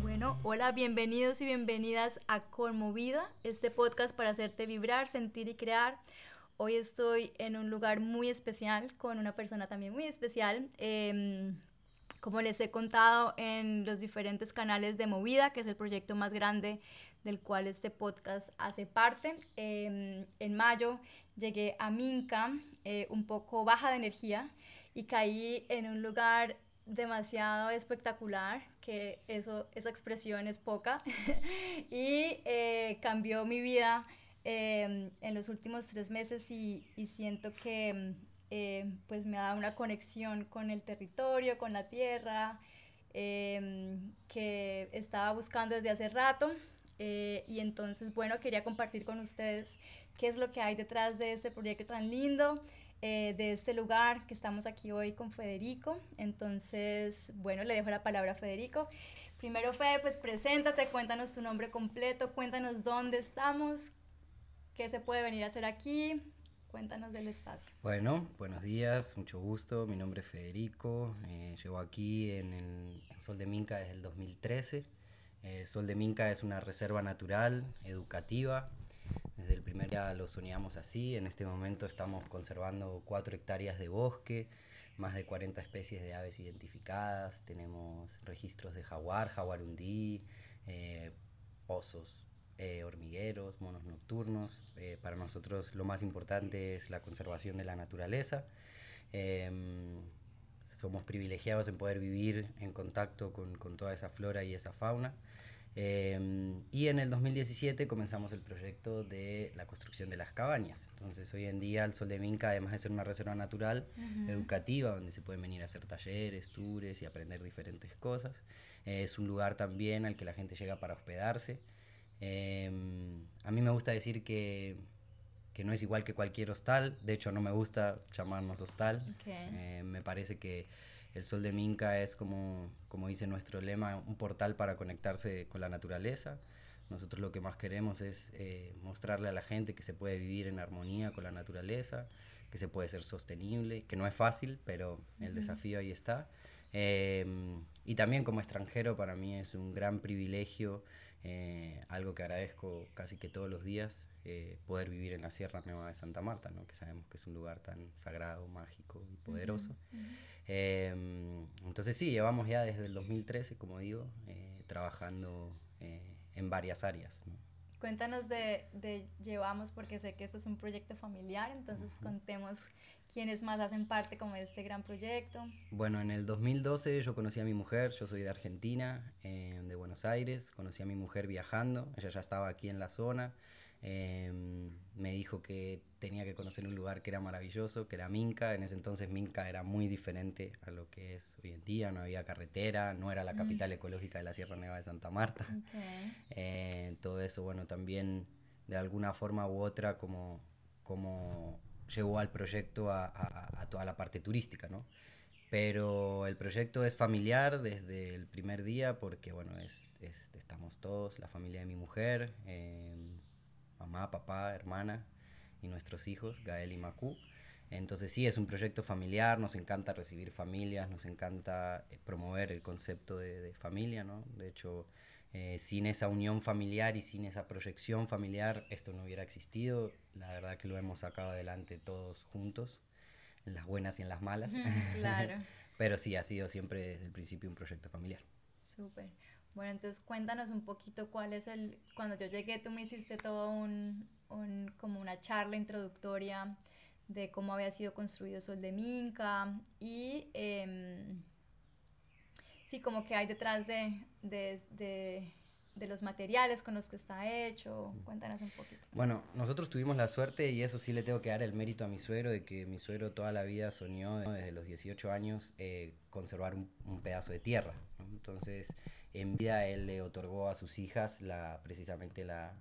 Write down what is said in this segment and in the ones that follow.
Bueno, hola, bienvenidos y bienvenidas a Conmovida, este podcast para hacerte vibrar, sentir y crear. Hoy estoy en un lugar muy especial con una persona también muy especial. Em, como les he contado en los diferentes canales de Movida, que es el proyecto más grande del cual este podcast hace parte, em, en mayo llegué a Minca, eh, un poco baja de energía, y caí en un lugar demasiado espectacular, que eso, esa expresión es poca, y eh, cambió mi vida em, en los últimos tres meses y, y siento que eh, pues me da una conexión con el territorio, con la tierra, em, que estaba buscando desde hace rato. Eh, y entonces, bueno, quería compartir con ustedes qué es lo que hay detrás de este proyecto tan lindo, eh, de este lugar que estamos aquí hoy con Federico. Entonces, bueno, le dejo la palabra a Federico. Primero, Fede, pues preséntate, cuéntanos tu nombre completo, cuéntanos dónde estamos, qué se puede venir a hacer aquí, Cuéntanos del espacio. Bueno, buenos días, mucho gusto. Mi nombre es Federico. Eh, llevo aquí en el Sol de Minca desde el 2013. Eh, Sol de Minca es una reserva natural, educativa. Desde el primer día lo soñamos así. En este momento estamos conservando 4 hectáreas de bosque, más de 40 especies de aves identificadas. Tenemos registros de jaguar, jaguarundí, eh, osos, eh, hormigueros, monos nocturnos. Eh, para nosotros lo más importante es la conservación de la naturaleza. Em, somos privilegiados en poder vivir en contacto con, con toda esa flora y esa fauna. Em, y en el 2017 comenzamos el proyecto de la construcción de las cabañas. Entonces hoy en día el Sol de Minca, además de ser una reserva natural, educativa, donde se pueden venir a hacer talleres, tours y aprender diferentes cosas, eh, es un lugar también al que la gente llega para hospedarse. Em, a mí me gusta decir que, que, no es igual que cualquier hostal, de hecho no me gusta llamarnos hostal, eh, me parece que el Sol de Minca es como, como dice nuestro lema, un portal para conectarse con la naturaleza. Nosotros lo que más queremos es eh, mostrarle a la gente que se puede vivir en armonía con la naturaleza, que se puede ser sostenible, que no es fácil, pero el desafío ahí está. Em, y también como extranjero para mí es un gran privilegio eh, algo que agradezco casi que todos los días, eh, poder vivir en la Sierra Nueva de Santa Marta, ¿no? que sabemos que es un lugar tan sagrado, mágico y poderoso. Em, entonces sí, llevamos ya desde el 2013, como digo, eh, trabajando en varias áreas. Cuéntanos de, de, Llevamos, porque sé que esto es un proyecto familiar, entonces contemos quiénes más hacen parte como de este gran proyecto. Bueno, en el 2012 yo conocí a mi mujer, yo soy de Argentina, eh, de Buenos Aires, conocí a mi mujer viajando, ella ya estaba aquí en la zona, Em, me dijo que tenía que conocer un lugar que era maravilloso, que era Minca. En ese entonces Minca era muy diferente a lo que es hoy en día. No había carretera, no era la mm. capital ecológica de la Sierra Nevada de Santa Marta. Eh, todo eso, bueno, también de alguna forma u otra como, como llevó al proyecto a, a, toda la parte turística, ¿no? Pero el proyecto es familiar desde el primer día porque, bueno, es, es estamos todos, la familia de mi mujer. Eh, mamá, papá, hermana y nuestros hijos, Gael y Macu. Entonces sí, es un proyecto familiar, nos encanta recibir familias, nos encanta eh, promover el concepto de, familia, ¿no? De hecho, eh, sin esa unión familiar y sin esa proyección familiar, esto no hubiera existido. La verdad que lo hemos sacado adelante todos juntos, en las buenas y en las malas. Claro. Pero sí, ha sido siempre desde el principio un proyecto familiar. Súper. Bueno, entonces cuéntanos un poquito cuál es el, cuando yo llegué tú me hiciste todo un, un como una charla introductoria de cómo había sido construido Sol de Minca y em, sí, como que hay detrás de, de, de, de, los materiales con los que está hecho. Cuéntanos un poquito. Bueno, nosotros tuvimos la suerte y eso sí le tengo que dar el mérito a mi suegro de que mi suegro toda la vida soñó desde los 18 años eh, conservar un, un, pedazo de tierra. Entonces en vida él le otorgó a sus hijas la, precisamente la,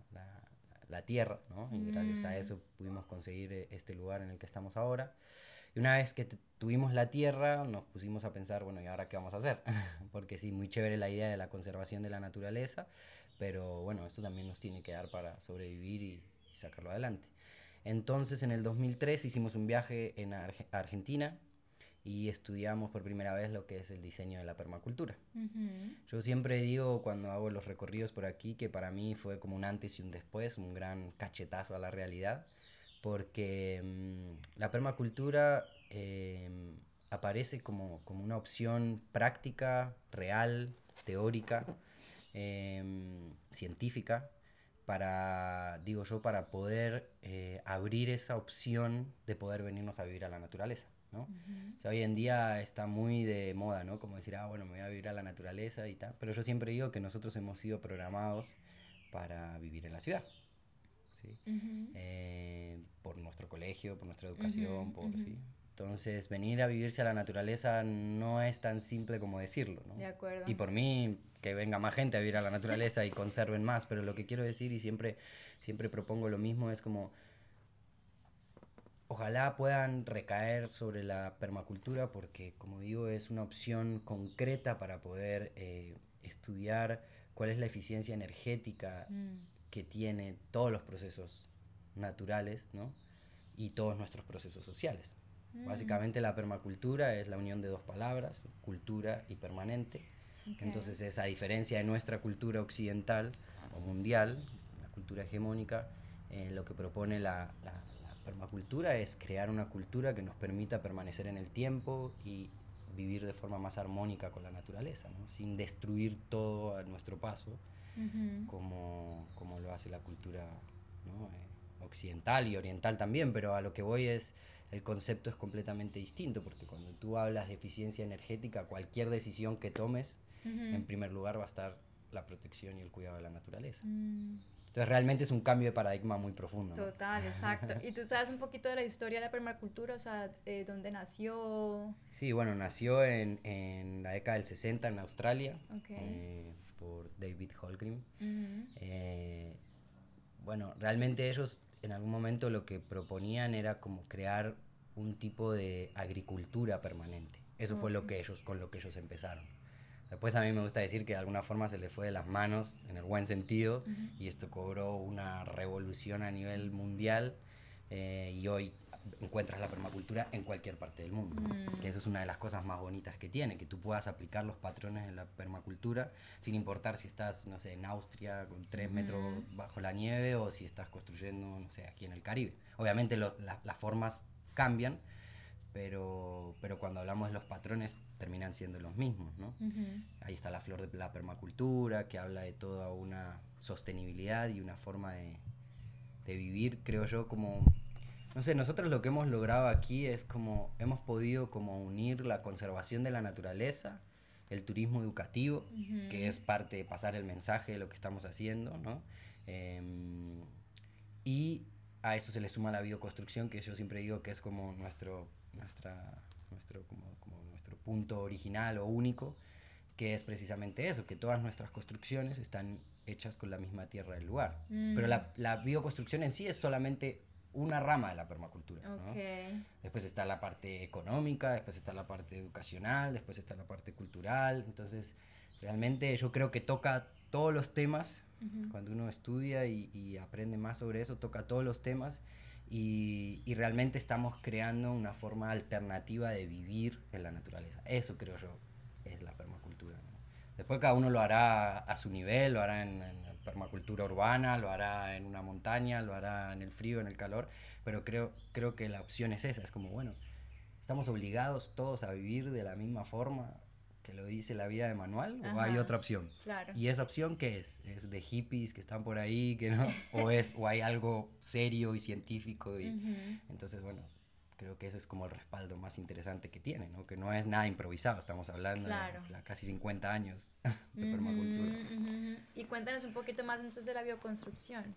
la, tierra, ¿no? Y gracias a mm. eso pudimos conseguir eh, este lugar en el que estamos ahora. Y una vez que tuvimos la tierra, nos pusimos a pensar, bueno, ¿y ahora qué vamos a hacer? Porque sí, muy chévere la idea de la conservación de la naturaleza, pero bueno, esto también nos tiene que dar para sobrevivir y, sacarlo adelante. Entonces en el 2003 hicimos un viaje en Argentina y estudiamos por primera vez lo que es el diseño de la permacultura. Yo siempre digo cuando hago los recorridos por aquí que para mí fue como un antes y un después, un gran cachetazo a la realidad, porque mm, la permacultura em, aparece como, como, una opción práctica, real, teórica, em, científica, para, digo yo, para poder eh, abrir esa opción de poder venirnos a vivir a la naturaleza. ¿No? hoy en día está muy de moda, ¿no? Como decir, ah, bueno, me voy a vivir a la naturaleza y tal. Pero yo siempre digo que nosotros hemos sido programados para vivir en la ciudad. ¿sí? Eh, por nuestro colegio, por nuestra educación, por, ¿sí? Entonces, venir a vivirse a la naturaleza no es tan simple como decirlo, ¿no? De acuerdo. Y por mí, que venga más gente a vivir a la naturaleza y conserven más, pero lo que quiero decir, y siempre, siempre propongo lo mismo, es como ojalá puedan recaer sobre la permacultura porque, como digo, es una opción concreta para poder eh, estudiar cuál es la eficiencia energética mm. que tiene todos los procesos naturales ¿no? y todos nuestros procesos sociales. Mm. Básicamente la permacultura es la unión de dos palabras, cultura y permanente. Entonces es a diferencia de nuestra cultura occidental o mundial, la cultura hegemónica, eh, lo que propone la, la permacultura es crear una cultura que nos permita permanecer en el tiempo y vivir de forma más armónica con la naturaleza, sin destruir todo a nuestro paso, como, como, lo hace la cultura eh, occidental y oriental también, pero a lo que voy es, el concepto es completamente distinto, porque cuando tú hablas de eficiencia energética, cualquier decisión que tomes, en primer lugar va a estar la protección y el cuidado de la naturaleza. Mm. Entonces realmente es un cambio de paradigma muy profundo. Total, exacto. ¿Y tú sabes un poquito de la historia de la permacultura? O sea, eh, ¿dónde nació? Sí, bueno, nació en, en, la década del 60 en Australia eh, por David Holgrim. Eh, bueno, realmente ellos en algún momento lo que proponían era como crear un tipo de agricultura permanente. Eso fue lo que ellos, con lo que ellos empezaron. Después a mí me gusta decir que de alguna forma se le fue de las manos, en el buen sentido, y esto cobró una revolución a nivel mundial eh, y hoy encuentras la permacultura en cualquier parte del mundo. Mm. Que eso es una de las cosas más bonitas que tiene, que tú puedas aplicar los patrones de la permacultura sin importar si estás, no sé, en Austria con tres metros bajo la nieve o si estás construyendo, no sé, aquí en el Caribe. Obviamente las formas cambian, pero, pero cuando hablamos de los patrones terminan siendo los mismos, ¿no? Ahí está la flor de la permacultura, que habla de toda una sostenibilidad y una forma de, de vivir, creo yo, como... No sé, nosotros lo que hemos logrado aquí es como hemos podido como unir la conservación de la naturaleza, el turismo educativo, que es parte de pasar el mensaje de lo que estamos haciendo, ¿no? Em, y a eso se le suma la bioconstrucción, que yo siempre digo que es como nuestro nuestra, nuestro, como, nuestro punto original o único, que es precisamente eso, que todas nuestras construcciones están hechas con la misma tierra del lugar. Mm. Pero la, la, bioconstrucción en sí es solamente una rama de la permacultura. Después está la parte económica, después está la parte educacional, después está la parte cultural. Entonces, realmente yo creo que toca todos los temas. Cuando uno estudia y, y, aprende más sobre eso, toca todos los temas y, y, realmente estamos creando una forma alternativa de vivir en la naturaleza. Eso creo yo es la permacultura. Después cada uno lo hará a su nivel, lo hará en, en, permacultura urbana, lo hará en una montaña, lo hará en el frío, en el calor, pero creo, creo que la opción es esa, es como, bueno, estamos obligados todos a vivir de la misma forma lo dice la vida de manual o hay otra opción? ¿Y esa opción qué es? ¿Es de hippies que están por ahí, que no? ¿O, es, o hay algo serio y científico? Y, Entonces, bueno, creo que ese es como el respaldo más interesante que tiene, ¿no? Que no es nada improvisado, estamos hablando de, casi 50 años de permacultura. Y cuéntanos un poquito más entonces de la bioconstrucción.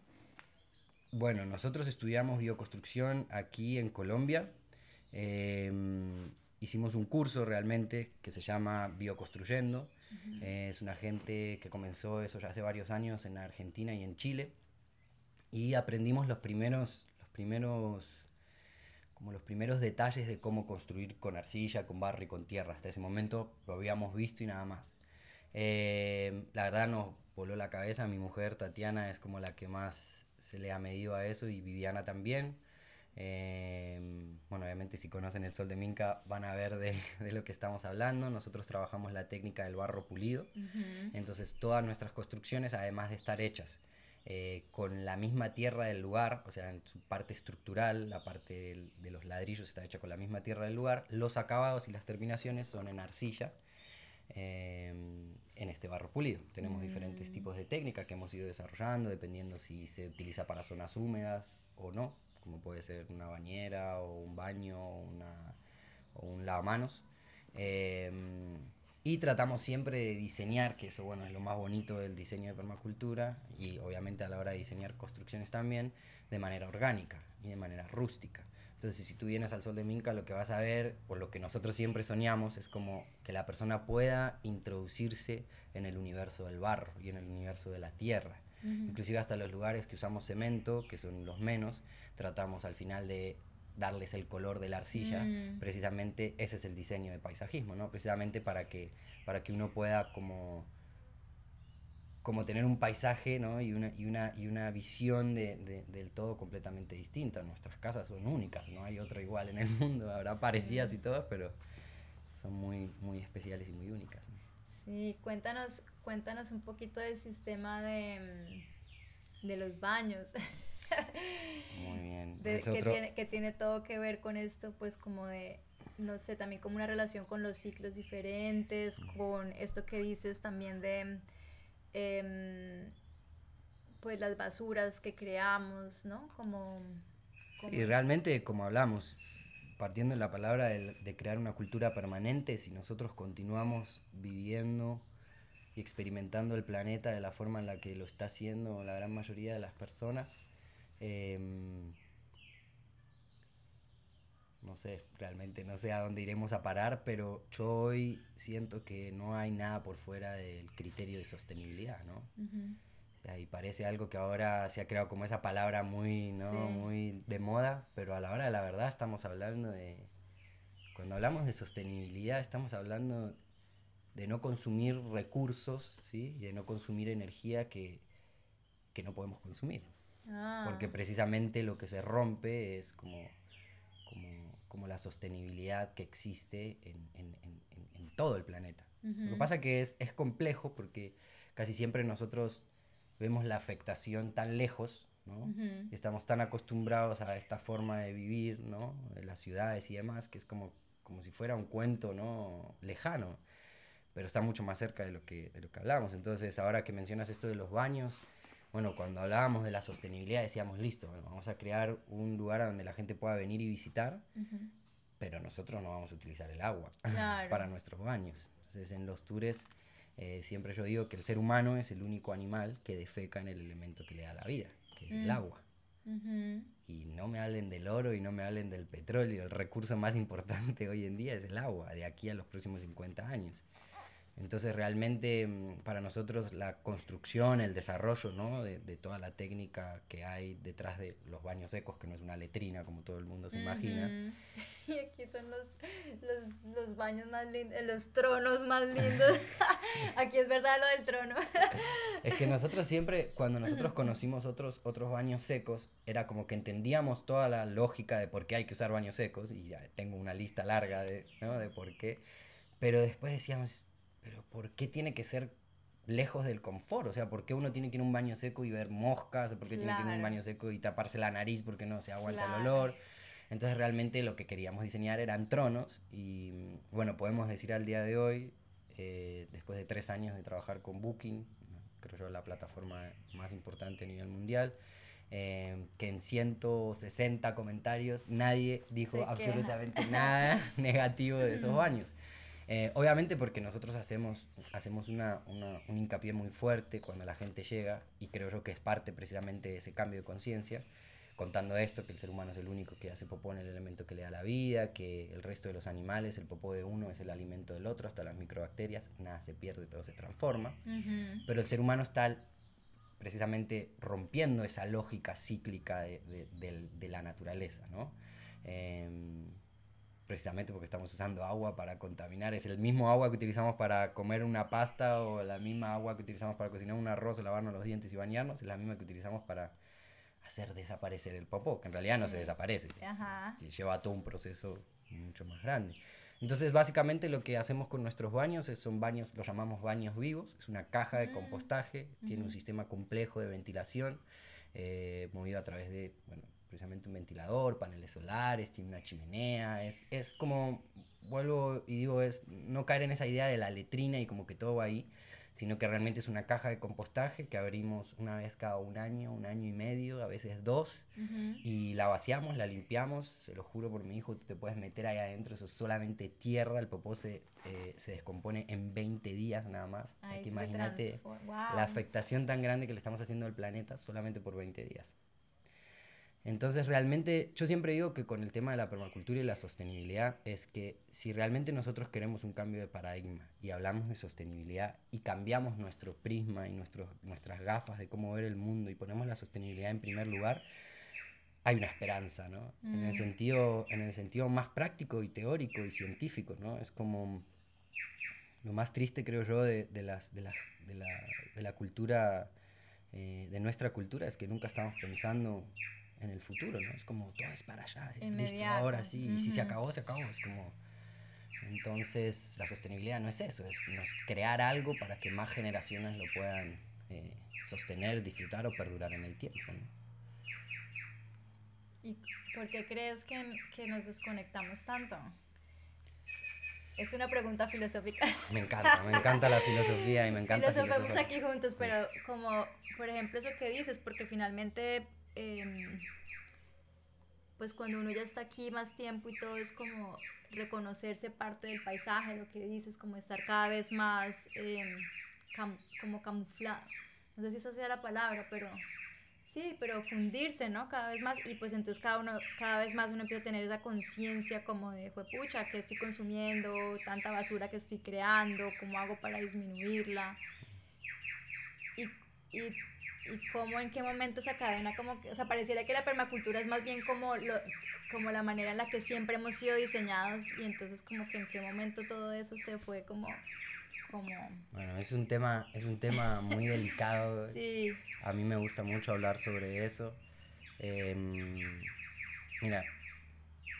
Bueno, nosotros estudiamos bioconstrucción aquí en Colombia. Eh, hicimos un curso realmente que se llama Bioconstruyendo. es una gente que comenzó eso ya hace varios años en Argentina y en Chile. Y aprendimos los primeros, los primeros, como los primeros detalles de cómo construir con arcilla, con barro y con tierra. Hasta ese momento lo habíamos visto y nada más. Eh, la verdad nos, voló la cabeza. Mi mujer, Tatiana, es como la que más se le ha medido a eso y Viviana también. Em, bueno, obviamente si conocen el sol de Minca van a ver de, de, lo que estamos hablando. Nosotros trabajamos la técnica del barro pulido. Entonces todas nuestras construcciones, además de estar hechas eh, con la misma tierra del lugar, o sea, en su parte estructural, la parte de los ladrillos está hecha con la misma tierra del lugar, los acabados y las terminaciones son en arcilla. Em, en este barro pulido. Tenemos diferentes mm. tipos de técnicas que hemos ido desarrollando, dependiendo si se utiliza para zonas húmedas o no, como puede ser una bañera o un baño o, una, o un lavamanos. Em, y tratamos siempre de diseñar, que eso bueno es lo más bonito del diseño de permacultura y obviamente a la hora de diseñar construcciones también, de manera orgánica y de manera rústica. Entonces, si tú vienes al Sol de Minca, lo que vas a ver, o lo que nosotros siempre soñamos, es como que la persona pueda introducirse en el universo del barro y en el universo de la tierra. Inclusive hasta los lugares que usamos cemento, que son los menos, tratamos al final de darles el color de la arcilla. Mm. Precisamente ese es el diseño de paisajismo, ¿no? Precisamente para que, para que uno pueda como como tener un paisaje ¿no? y, una, y, una, y una visión de, de, del todo completamente distinta. Nuestras casas son únicas, no hay otra igual en el mundo, habrá parecidas y todas, pero son muy, muy especiales y muy únicas. Sí, cuéntanos, cuéntanos un poquito del sistema de, mm, de los baños. Muy bien. que, tiene, que tiene todo que ver con esto, pues como de no sé, también como una relación con los ciclos diferentes, con esto que dices también de Em, pues las basuras que creamos, ¿no? Como, Y realmente, como hablamos, partiendo de la palabra de, crear una cultura permanente, si nosotros continuamos viviendo y experimentando el planeta de la forma en la que lo está haciendo la gran mayoría de las personas, em, no sé, realmente no sé a dónde iremos a parar, pero yo hoy siento que no hay nada por fuera del criterio de sostenibilidad, ¿no? Y parece algo que ahora se ha creado como esa palabra muy, ¿no? Muy de moda, pero a la hora de la verdad estamos hablando de... Cuando hablamos de sostenibilidad estamos hablando de no consumir recursos, ¿sí? Y de no consumir energía que, que no podemos consumir. Ah. Porque precisamente lo que se rompe es como, como como la sostenibilidad que existe en, en, en, todo el planeta. Lo que pasa que es, es complejo porque casi siempre nosotros vemos la afectación tan lejos, ¿no? Estamos tan acostumbrados a esta forma de vivir, ¿no? De las ciudades y demás, que es como, como si fuera un cuento, ¿no? Lejano, pero está mucho más cerca de lo que, de lo que hablamos. Entonces, ahora que mencionas esto de los baños, bueno, cuando hablábamos de la sostenibilidad decíamos, listo, vamos a crear un lugar donde la gente pueda venir y visitar, pero nosotros no vamos a utilizar el agua para nuestros baños. Entonces en los tours eh, siempre yo digo que el ser humano es el único animal que defeca en el elemento que le da la vida, que es el mm. agua. Y no me hablen del oro y no me hablen del petróleo, el recurso más importante hoy en día es el agua, de aquí a los próximos 50 años. Entonces realmente mm, para nosotros la construcción, el desarrollo ¿no? de, de, toda la técnica que hay detrás de los baños secos, que no es una letrina como todo el mundo se imagina. Y aquí son los, los, los baños más lindos, eh, los tronos más lindos. aquí es verdad lo del trono. es que nosotros siempre, cuando nosotros conocimos otros, otros baños secos, era como que entendíamos toda la lógica de por qué hay que usar baños secos, y ya tengo una lista larga de, ¿no? de por qué, pero después decíamos pero ¿por qué tiene que ser lejos del confort? O sea, ¿por qué uno tiene que ir a un baño seco y ver moscas? ¿Por qué tiene que ir a un baño seco y taparse la nariz porque no se aguanta el olor? Entonces realmente lo que queríamos diseñar eran tronos y bueno, podemos decir al día de hoy, eh, después de tres años de trabajar con Booking, creo yo la plataforma más importante a nivel mundial, eh, que en 160 comentarios nadie dijo absolutamente nada negativo de esos baños. Eh, obviamente porque nosotros hacemos, hacemos una, una, un hincapié muy fuerte cuando la gente llega y creo yo que es parte precisamente de ese cambio de conciencia, contando esto, que el ser humano es el único que hace popó en el elemento que le da la vida, que el resto de los animales, el popó de uno es el alimento del otro, hasta las microbacterias, nada se pierde, todo se transforma, pero el ser humano está precisamente rompiendo esa lógica cíclica de, de, de, de la naturaleza, ¿no? Eh, precisamente porque estamos usando agua para contaminar. Es el mismo agua que utilizamos para comer una pasta o la misma agua que utilizamos para cocinar un arroz o lavarnos los dientes y bañarnos, es la misma que utilizamos para hacer desaparecer el popó, que en realidad no se desaparece, lleva todo un proceso mucho más grande. Entonces, básicamente lo que hacemos con nuestros baños es, son baños, los llamamos baños vivos, es una caja de mm. compostaje, tiene un sistema complejo de ventilación, eh, movido a través de, bueno, precisamente un ventilador, paneles solares, tiene una chimenea, es, es como, vuelvo y digo, es no caer en esa idea de la letrina y como que todo va ahí, sino que realmente es una caja de compostaje que abrimos una vez cada un año, un año y medio, a veces dos, y la vaciamos, la limpiamos, se lo juro por mi hijo, tú te puedes meter ahí adentro, eso es solamente tierra, el popó se, eh, se descompone en 20 días nada más. imagínate la afectación tan grande que le estamos haciendo al planeta solamente por 20 días. Entonces, realmente, yo siempre digo que con el tema de la permacultura y la sostenibilidad es que si realmente nosotros queremos un cambio de paradigma y hablamos de sostenibilidad y cambiamos nuestro prisma y nuestros, nuestras gafas de cómo ver el mundo y ponemos la sostenibilidad en primer lugar, hay una esperanza, ¿no? En, el mm. sentido, en el sentido más práctico y teórico y científico, ¿no? Es como lo más triste, creo yo, de, de, las, de, la, de, la, de la cultura, eh, de nuestra cultura, es que nunca estamos pensando en el futuro, ¿no? Es como todo es para allá, es listo ahora sí, y si se acabó, se acabó, es como... Entonces la sostenibilidad no es eso, es crear algo para que más generaciones lo puedan eh, sostener, disfrutar o perdurar en el tiempo. ¿no? ¿Y por qué crees que, que nos desconectamos tanto? Es una pregunta filosófica. Me encanta, me encanta la filosofía y me encanta. Filosofemos aquí juntos, pero como, por ejemplo, eso que dices, porque finalmente Em, pues cuando uno ya está aquí más tiempo y todo es como reconocerse parte del paisaje, lo que dices, como estar cada vez más em, como camuflado. No sé si esa sea la palabra, pero sí, pero fundirse, ¿no? Cada vez más y pues entonces cada uno, cada vez más uno empieza a tener esa conciencia como de, pucha, que estoy consumiendo, tanta basura que estoy creando, cómo hago para disminuirla. Y y cómo en qué momento esa cadena como que, o sea, pareciera que la permacultura es más bien como lo, como la manera en la que siempre hemos sido diseñados y entonces como que en qué momento todo eso se fue como como bueno, es un tema es un tema muy delicado. sí. A mí me gusta mucho hablar sobre eso. Em, mira,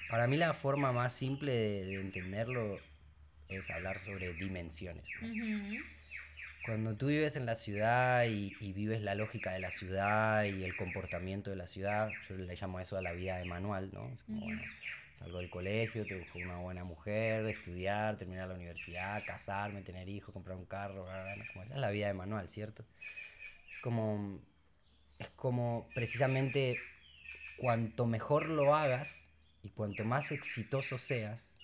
para mí la forma más simple de, entenderlo es hablar sobre dimensiones. Cuando tú vives en la ciudad y, vives la lógica de la ciudad y el comportamiento de la ciudad, yo le llamo eso a la vida de manual, ¿no? Es como, bueno, salgo del colegio, te busco una buena mujer, estudiar, terminar la universidad, casarme, tener hijos, comprar un carro, como esa es la vida de manual, ¿cierto? Es como, es como precisamente cuanto mejor lo hagas y cuanto más exitoso seas,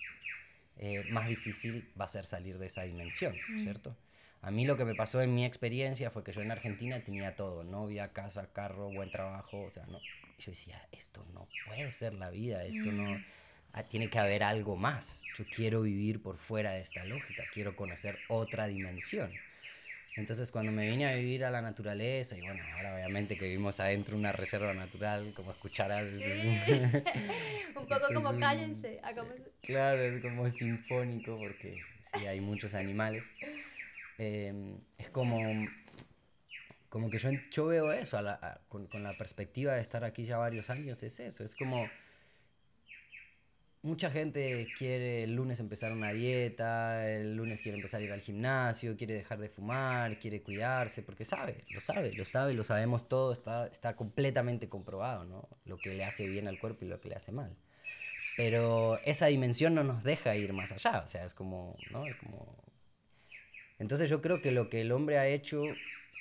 eh, más difícil va a ser salir de esa dimensión, ¿cierto? A mí lo que me pasó en mi experiencia fue que yo en Argentina tenía todo, novia, casa, carro, buen trabajo, o sea, no. Yo decía, esto no puede ser la vida, esto no... Ah, tiene que haber algo más. Yo quiero vivir por fuera de esta lógica, quiero conocer otra dimensión. Entonces cuando me vine a vivir a la naturaleza, y bueno, ahora obviamente que vivimos adentro de una reserva natural, como escucharás... un poco como cállense, hagamos... Claro, es como sinfónico porque sí hay muchos animales. Em, es como, como que yo, yo veo eso con, con, la perspectiva de estar aquí ya varios años, es eso, es como mucha gente quiere el lunes empezar una dieta, el lunes quiere empezar a ir al gimnasio, quiere dejar de fumar, quiere cuidarse, porque sabe, lo sabe, lo sabe, lo sabemos todo, está, está completamente comprobado, ¿no? Lo que le hace bien al cuerpo y lo que le hace mal. Pero esa dimensión no nos deja ir más allá, o sea. Es como entonces yo creo que lo que el hombre ha hecho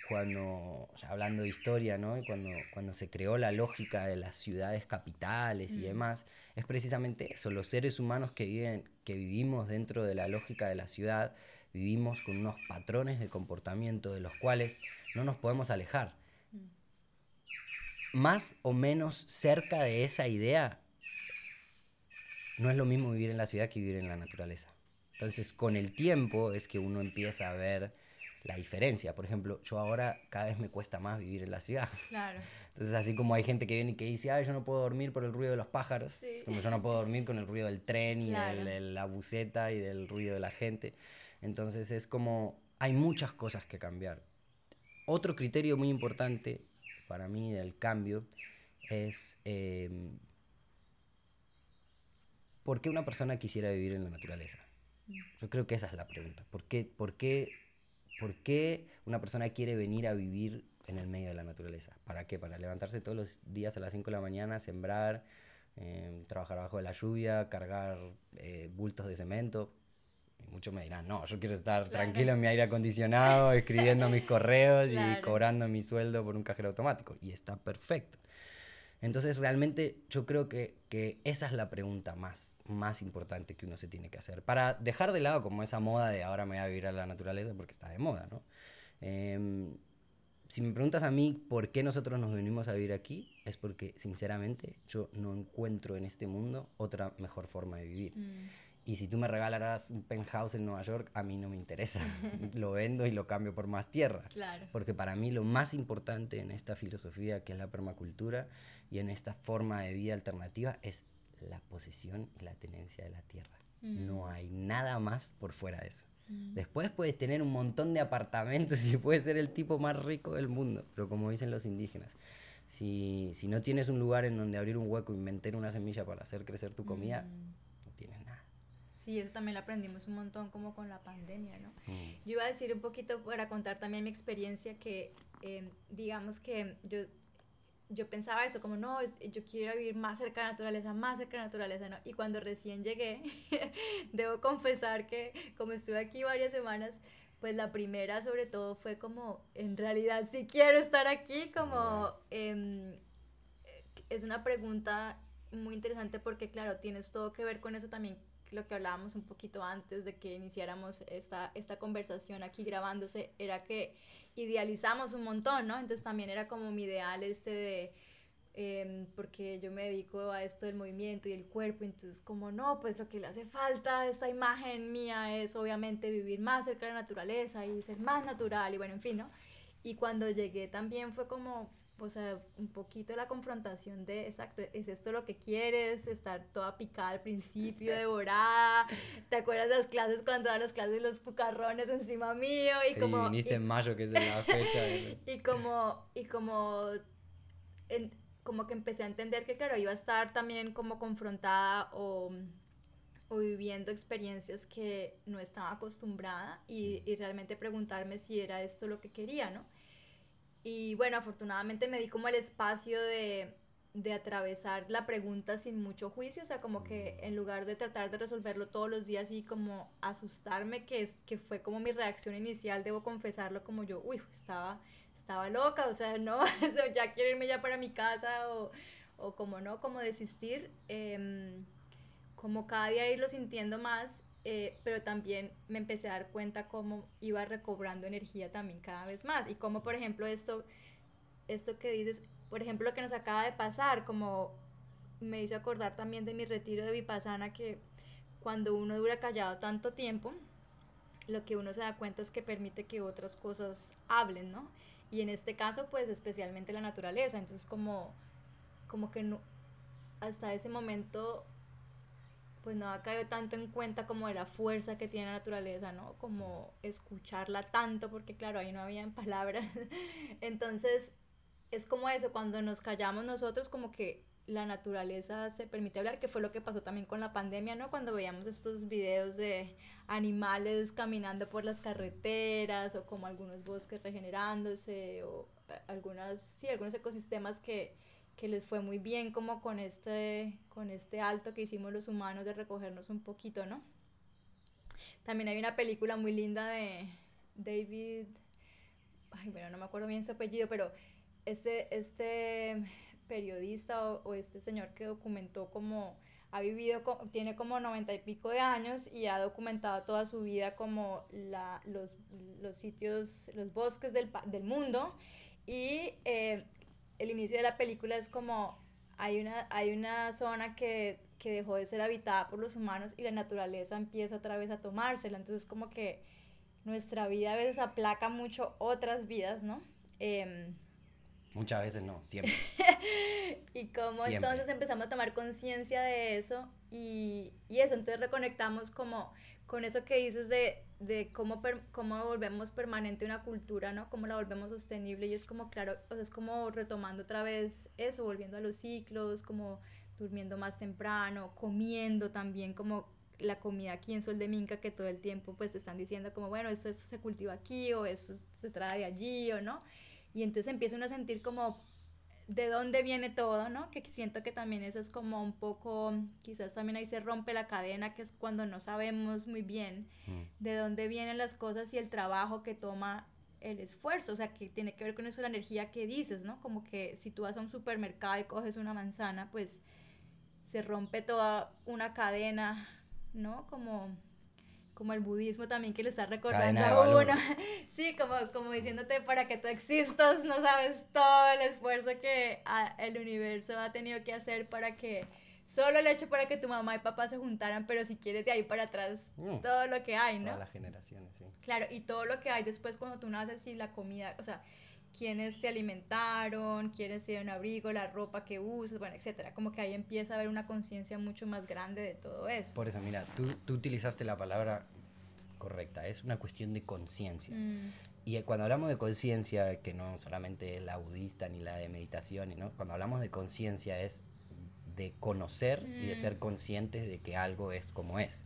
cuando, hablando de historia, ¿no? Cuando, cuando se creó la lógica de las ciudades capitales y mm. demás, es precisamente eso, los seres humanos que, viven, que vivimos dentro de la lógica de la ciudad, vivimos con unos patrones de comportamiento de los cuales no nos podemos alejar. Mm. Más o menos cerca de esa idea, no es lo mismo vivir en la ciudad que vivir en la naturaleza. Entonces, con el tiempo es que uno empieza a ver la diferencia. Por ejemplo, yo ahora cada vez me cuesta más vivir en la ciudad. Claro. Entonces, así como hay gente que viene y que dice, ay, yo no puedo dormir por el ruido de los pájaros, es como yo no puedo dormir con el ruido del tren y de la buceta y del ruido de la gente. Entonces, es como, hay muchas cosas que cambiar. Otro criterio muy importante para mí del cambio es em, por qué una persona quisiera vivir en la naturaleza. Yo creo que esa es la pregunta. ¿Por qué, por qué, por qué una persona quiere venir a vivir en el medio de la naturaleza. ¿Para qué? Para levantarse todos los días a las 5 de la mañana, sembrar, eh, trabajar bajo de la lluvia, cargar eh, bultos de cemento. muchos me dirán, no, yo quiero estar tranquilo en mi aire acondicionado, escribiendo mis correos y cobrando mi sueldo por un cajero automático. Y está perfecto. Entonces realmente yo creo que, que, esa es la pregunta más, más importante que uno se tiene que hacer. Para dejar de lado como esa moda de ahora me voy a vivir a la naturaleza porque está de moda, ¿no? Em, si me preguntas a mí por qué nosotros nos venimos a vivir aquí, es porque sinceramente yo no encuentro en este mundo otra mejor forma de vivir. Mm. Y si tú me regalarás un penthouse en Nueva York, a mí no me interesa. lo vendo y lo cambio por más tierra. Claro. Porque para mí lo más importante en esta filosofía que es la permacultura y en esta forma de vida alternativa es la posesión y la tenencia de la tierra. Mm. No hay nada más por fuera de eso. Mm. Después puedes tener un montón de apartamentos y puedes ser el tipo más rico del mundo, pero como dicen los indígenas, si, si no tienes un lugar en donde abrir un hueco y meter una semilla para hacer crecer tu comida, mm. no tienes nada. Sí, eso también lo aprendimos un montón como con la pandemia, ¿no? Mm. Yo iba a decir un poquito para contar también mi experiencia que, eh, digamos que yo yo pensaba eso, como no, yo quiero vivir más cerca de la naturaleza, más cerca de la naturaleza, ¿no? Y cuando recién llegué, debo confesar que como estuve aquí varias semanas, pues la primera sobre todo fue como, en realidad sí quiero estar aquí, como em, es una pregunta muy interesante porque claro, tienes todo que ver con eso también, lo que hablábamos un poquito antes de que iniciáramos esta, esta conversación aquí grabándose, era que idealizamos un montón, ¿no? Entonces también era como mi ideal este de, em, porque yo me dedico a esto del movimiento y el cuerpo, entonces como no, pues lo que le hace falta a esta imagen mía es obviamente vivir más cerca de la naturaleza y ser más natural y bueno, en fin, ¿no? Y cuando llegué también fue como, o sea, un poquito la confrontación de, exacto, ¿es esto lo que quieres? Estar toda picada al principio, devorada. ¿Te acuerdas de las clases cuando daban las clases los cucarrones encima mío? Y como... viniste en mayo, que es de la fecha. y como, y como, como que empecé a entender que, claro, iba a estar también como confrontada o, o viviendo experiencias que no estaba acostumbrada y, y realmente preguntarme si era esto lo que quería, ¿no? Y bueno, afortunadamente me di como el espacio de, de atravesar la pregunta sin mucho juicio, o sea, como que en lugar de tratar de resolverlo todos los días y como asustarme, que, es, que fue como mi reacción inicial, debo confesarlo, como yo, uy, estaba, estaba loca, o sea, no, ya quiero irme ya para mi casa o, o como no, como desistir, em, como cada día irlo sintiendo más eh, pero también me empecé a dar cuenta cómo iba recobrando energía también cada vez más y cómo, por ejemplo, esto, esto que dices, por ejemplo, lo que nos acaba de pasar, como me hizo acordar también de mi retiro de Vipassana, que cuando uno dura callado tanto tiempo, lo que uno se da cuenta es que permite que otras cosas hablen, ¿no? Y en este caso, pues especialmente la naturaleza, entonces como, como que no, hasta ese momento pues no ha caído tanto en cuenta como de la fuerza que tiene la naturaleza, ¿no? Como escucharla tanto, porque claro, ahí no habían palabras. Entonces, es como eso, cuando nos callamos nosotros, como que la naturaleza se permite hablar, que fue lo que pasó también con la pandemia, ¿no? Cuando veíamos estos videos de animales caminando por las carreteras o como algunos bosques regenerándose o eh, algunas, sí, algunos ecosistemas que, que les fue muy bien como con este, con este alto que hicimos los humanos de recogernos un poquito, ¿no? También hay una película muy linda de David, ay, bueno, no me acuerdo bien su apellido, pero este, este periodista o, este señor que documentó como ha vivido, tiene como noventa y pico de años y ha documentado toda su vida como la, los, los sitios, los bosques del, del mundo y eh, el inicio de la película es como hay una, hay una zona que, que, dejó de ser habitada por los humanos y la naturaleza empieza otra vez a tomársela. Entonces como que nuestra vida a veces aplaca mucho otras vidas, ¿no? Em, Muchas veces no, siempre. y cómo entonces empezamos a tomar conciencia de eso y, y, eso, entonces reconectamos como con eso que dices de, de cómo, cómo volvemos permanente una cultura, ¿no? Cómo la volvemos sostenible y es como, claro, o sea, es como retomando otra vez eso, volviendo a los ciclos, como durmiendo más temprano, comiendo también como la comida aquí en Sol de Minca que todo el tiempo pues te están diciendo como, bueno, esto, se cultiva aquí o eso se trae de allí o no. Y entonces empieza uno a sentir como de dónde viene todo, ¿no? Que siento que también eso es como un poco, quizás también ahí se rompe la cadena, que es cuando no sabemos muy bien mm. de dónde vienen las cosas y el trabajo que toma el esfuerzo, o sea, que tiene que ver con eso la energía que dices, ¿no? Como que si tú vas a un supermercado y coges una manzana, pues se rompe toda una cadena, ¿no? Como como el budismo también que le está recordando a uno. sí, como, como diciéndote para que tú existas, no sabes todo el esfuerzo que el universo ha tenido que hacer para que solo el hecho para que tu mamá y papá se juntaran, pero si quieres de ahí para atrás mm. todo lo que hay, ¿no? Todas las generaciones, sí. Claro, y todo lo que hay después cuando tú naces y la comida, o sea, quiénes te alimentaron, quiénes te dieron abrigo, la ropa que usas, bueno, etcétera. Como que ahí empieza a haber una conciencia mucho más grande de todo eso. Por eso, mira, tú, tú utilizaste la palabra correcta, es una cuestión de conciencia. Mm. Y cuando hablamos de conciencia, que no solamente la budista ni la de meditación, ¿no? cuando hablamos de conciencia es de conocer y de ser mm. conscientes de que algo es como es.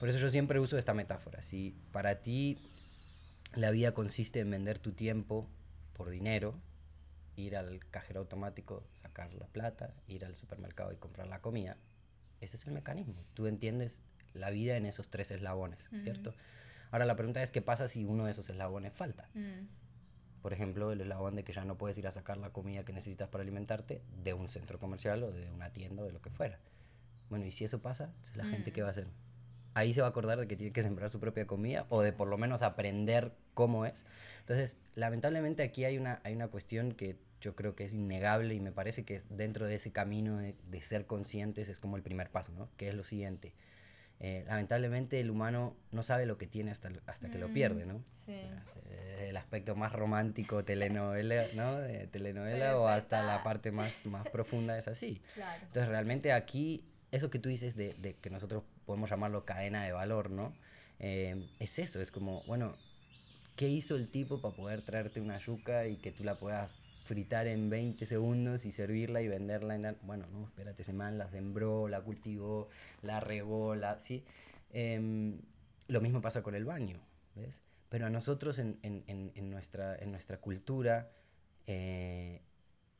Por eso yo siempre uso esta metáfora. Si para ti la vida consiste en vender tu tiempo por dinero, ir al cajero automático, sacar la plata, ir al supermercado y comprar la comida, ese es el mecanismo. Tú entiendes la vida en esos tres eslabones, ¿cierto? Ahora la pregunta es qué pasa si uno de esos eslabones falta. Mm. Por ejemplo, el eslabón de que ya no puedes ir a sacar la comida que necesitas para alimentarte de un centro comercial o de una tienda o de lo que fuera. Bueno, y si eso pasa, ¿la gente qué va a hacer? Ahí se va a acordar de que tiene que sembrar su propia comida o de por lo menos aprender cómo es. Entonces, lamentablemente aquí hay una, hay una cuestión que yo creo que es innegable y me parece que dentro de ese camino de, de ser conscientes es como el primer paso, ¿no? Que es lo siguiente eh, lamentablemente el humano no sabe lo que tiene hasta, hasta que lo mm, pierde, ¿no? Sí. el aspecto más romántico telenovela, ¿no? De telenovela o hasta la parte más, más profunda es así. Entonces realmente aquí, eso que tú dices de, de, que nosotros podemos llamarlo cadena de valor, ¿no? Eh, es eso, es como, bueno, ¿qué hizo el tipo para poder traerte una yuca y que tú la puedas fritar en 20 segundos y servirla y venderla. En Bueno, no, espérate, ese man la sembró, la cultivó, la regó, la, ¿sí? Em, lo mismo pasa con el baño, ¿ves? Pero a nosotros en, en, en, nuestra, en nuestra cultura eh,